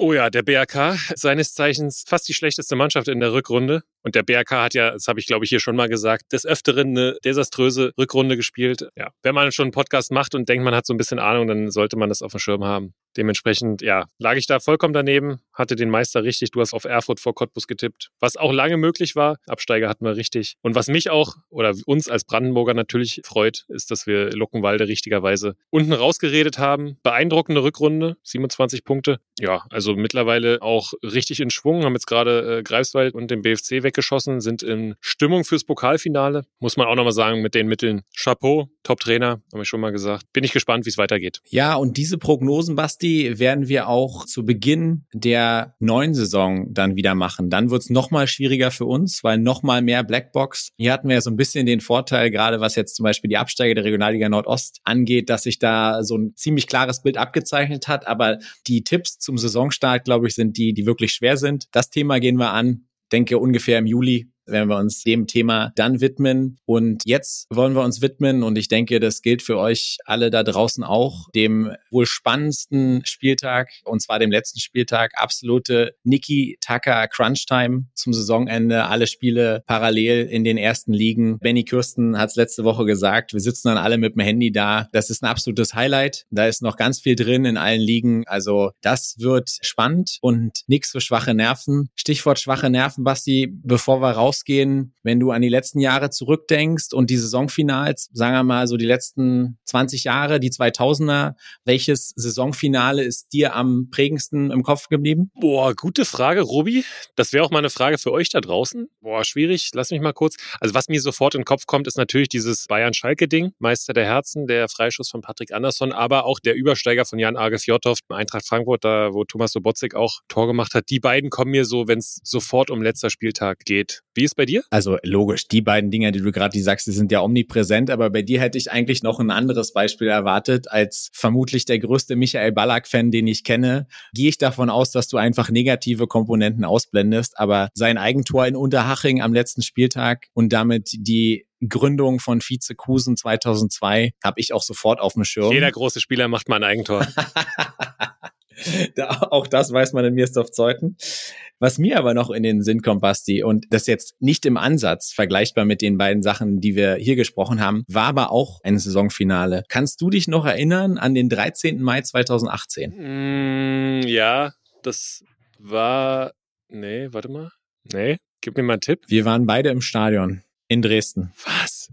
Oh ja, der BRK, seines Zeichens fast die schlechteste Mannschaft in der Rückrunde. Und der BRK hat ja, das habe ich glaube ich hier schon mal gesagt, des Öfteren eine desaströse Rückrunde gespielt. Ja, wenn man schon einen Podcast macht und denkt, man hat so ein bisschen Ahnung, dann sollte man das auf dem Schirm haben. Dementsprechend, ja, lag ich da vollkommen daneben, hatte den Meister richtig. Du hast auf Erfurt vor Cottbus getippt, was auch lange möglich war. Absteiger hatten wir richtig. Und was mich auch oder uns als Brandenburger natürlich freut, ist, dass wir Luckenwalde richtigerweise unten rausgeredet haben. Beeindruckende Rückrunde, 27 Punkte. Ja, also mittlerweile auch richtig in Schwung, haben jetzt gerade äh, Greifswald und den BFC weggeschossen, sind in Stimmung fürs Pokalfinale. Muss man auch nochmal sagen, mit den Mitteln. Chapeau, Top-Trainer, habe ich schon mal gesagt. Bin ich gespannt, wie es weitergeht. Ja, und diese Prognosen, Basti, Basti, werden wir auch zu Beginn der neuen Saison dann wieder machen. Dann wird es nochmal schwieriger für uns, weil nochmal mehr Blackbox. Hier hatten wir ja so ein bisschen den Vorteil, gerade was jetzt zum Beispiel die Absteiger der Regionalliga Nordost angeht, dass sich da so ein ziemlich klares Bild abgezeichnet hat. Aber die Tipps zum Saisonstart, glaube ich, sind die, die wirklich schwer sind. Das Thema gehen wir an denke ungefähr im Juli werden wir uns dem Thema dann widmen. Und jetzt wollen wir uns widmen, und ich denke, das gilt für euch alle da draußen auch, dem wohl spannendsten Spieltag, und zwar dem letzten Spieltag, absolute Niki Tucker Crunch Time zum Saisonende, alle Spiele parallel in den ersten Ligen. Benny Kürsten hat es letzte Woche gesagt, wir sitzen dann alle mit dem Handy da. Das ist ein absolutes Highlight. Da ist noch ganz viel drin in allen Ligen. Also das wird spannend und nichts für schwache Nerven. Stichwort schwache Nerven, Basti, bevor wir raus rausgehen, wenn du an die letzten Jahre zurückdenkst und die Saisonfinals, sagen wir mal so die letzten 20 Jahre, die 2000er, welches Saisonfinale ist dir am prägendsten im Kopf geblieben? Boah, gute Frage, Robi. Das wäre auch mal eine Frage für euch da draußen. Boah, schwierig. Lass mich mal kurz. Also was mir sofort in den Kopf kommt, ist natürlich dieses Bayern-Schalke-Ding. Meister der Herzen, der Freischuss von Patrick Andersson, aber auch der Übersteiger von Jan Arge Fjordhoff, Eintracht Frankfurt, da wo Thomas Sobotzig auch Tor gemacht hat. Die beiden kommen mir so, wenn es sofort um letzter Spieltag geht. Wie ist bei dir? Also logisch, die beiden Dinge, die du gerade sagst, die sind ja omnipräsent, aber bei dir hätte ich eigentlich noch ein anderes Beispiel erwartet. Als vermutlich der größte Michael Ballack-Fan, den ich kenne, gehe ich davon aus, dass du einfach negative Komponenten ausblendest, aber sein Eigentor in Unterhaching am letzten Spieltag und damit die Gründung von Vizekusen 2002 habe ich auch sofort auf dem Schirm. Jeder große Spieler macht mal ein Eigentor. da, auch das weiß man in Mirsdorf Zeuthen. Was mir aber noch in den Sinn kommt, Basti, und das jetzt nicht im Ansatz vergleichbar mit den beiden Sachen, die wir hier gesprochen haben, war aber auch ein Saisonfinale. Kannst du dich noch erinnern an den 13. Mai 2018? Mm, ja, das war. Nee, warte mal. Nee, gib mir mal einen Tipp. Wir waren beide im Stadion in Dresden. Was?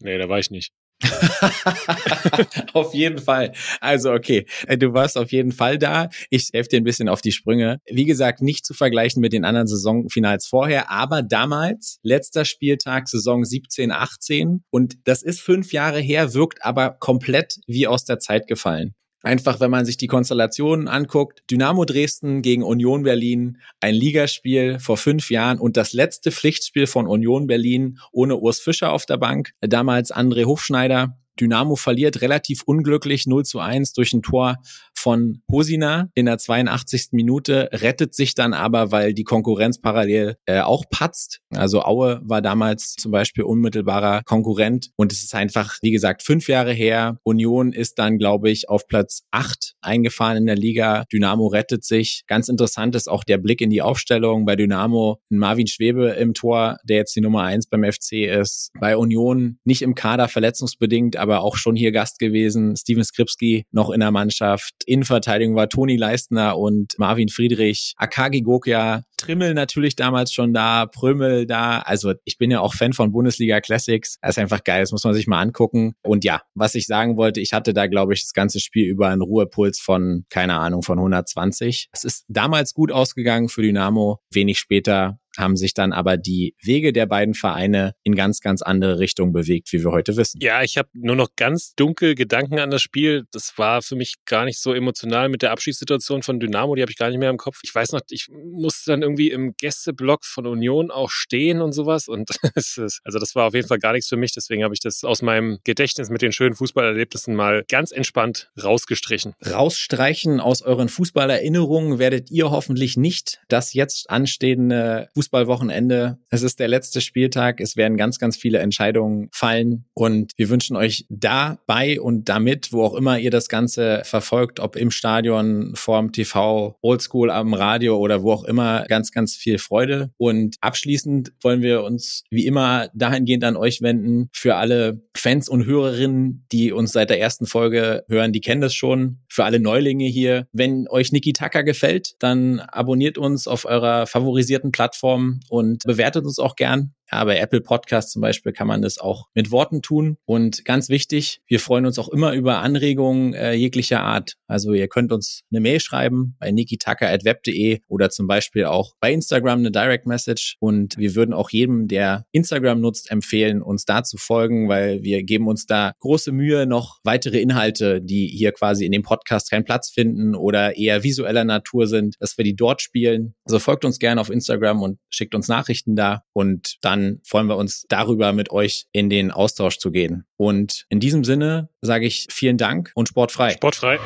Nee, da war ich nicht. auf jeden Fall. Also okay, äh, du warst auf jeden Fall da. Ich helfe dir ein bisschen auf die Sprünge. Wie gesagt, nicht zu vergleichen mit den anderen Saisonfinals vorher, aber damals, letzter Spieltag, Saison 17, 18 und das ist fünf Jahre her, wirkt aber komplett wie aus der Zeit gefallen. Einfach, wenn man sich die Konstellationen anguckt. Dynamo Dresden gegen Union Berlin, ein Ligaspiel vor fünf Jahren und das letzte Pflichtspiel von Union Berlin ohne Urs Fischer auf der Bank. Damals André Hofschneider. Dynamo verliert relativ unglücklich 0 zu 1 durch ein Tor von Hosina in der 82. Minute, rettet sich dann aber, weil die Konkurrenz parallel äh, auch patzt. Also Aue war damals zum Beispiel unmittelbarer Konkurrent und es ist einfach, wie gesagt, fünf Jahre her. Union ist dann, glaube ich, auf Platz acht eingefahren in der Liga. Dynamo rettet sich. Ganz interessant ist auch der Blick in die Aufstellung bei Dynamo. Marvin Schwebe im Tor, der jetzt die Nummer eins beim FC ist. Bei Union nicht im Kader verletzungsbedingt, aber auch schon hier Gast gewesen. Steven Skripski noch in der Mannschaft. Innenverteidigung war Toni Leistner und Marvin Friedrich. Akagi Gokia, Trimmel natürlich damals schon da, Prömel da. Also ich bin ja auch Fan von Bundesliga Classics. Das ist einfach geil, das muss man sich mal angucken. Und ja, was ich sagen wollte, ich hatte da, glaube ich, das ganze Spiel über einen Ruhepuls von, keine Ahnung, von 120. Es ist damals gut ausgegangen für Dynamo. Wenig später haben sich dann aber die Wege der beiden Vereine in ganz, ganz andere Richtungen bewegt, wie wir heute wissen. Ja, ich habe nur noch ganz dunkel Gedanken an das Spiel. Das war für mich gar nicht so emotional mit der Abschiedssituation von Dynamo, die habe ich gar nicht mehr im Kopf. Ich weiß noch, ich musste dann irgendwie im Gästeblock von Union auch stehen und sowas. Und ist, also das war auf jeden Fall gar nichts für mich. Deswegen habe ich das aus meinem Gedächtnis mit den schönen Fußballerlebnissen mal ganz entspannt rausgestrichen. Rausstreichen aus euren Fußballerinnerungen werdet ihr hoffentlich nicht das jetzt anstehende Fußball Fußballwochenende. Es ist der letzte Spieltag. Es werden ganz, ganz viele Entscheidungen fallen. Und wir wünschen euch dabei und damit, wo auch immer ihr das Ganze verfolgt, ob im Stadion, vorm TV, Oldschool am Radio oder wo auch immer, ganz, ganz viel Freude. Und abschließend wollen wir uns wie immer dahingehend an euch wenden. Für alle Fans und Hörerinnen, die uns seit der ersten Folge hören, die kennen das schon. Für alle Neulinge hier. Wenn euch Niki Tucker gefällt, dann abonniert uns auf eurer favorisierten Plattform und bewertet uns auch gern. Ja, bei Apple Podcast zum Beispiel kann man das auch mit Worten tun. Und ganz wichtig, wir freuen uns auch immer über Anregungen äh, jeglicher Art. Also ihr könnt uns eine Mail schreiben bei nikitaka.web.de oder zum Beispiel auch bei Instagram eine Direct Message. Und wir würden auch jedem, der Instagram nutzt, empfehlen, uns da zu folgen, weil wir geben uns da große Mühe, noch weitere Inhalte, die hier quasi in dem Podcast keinen Platz finden oder eher visueller Natur sind, dass wir die dort spielen. Also folgt uns gerne auf Instagram und schickt uns Nachrichten da und dann dann freuen wir uns darüber, mit euch in den Austausch zu gehen. Und in diesem Sinne sage ich vielen Dank und sportfrei. Sportfrei.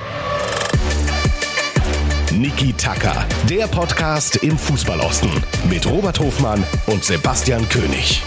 Niki Tacker, der Podcast im Fußballosten mit Robert Hofmann und Sebastian König.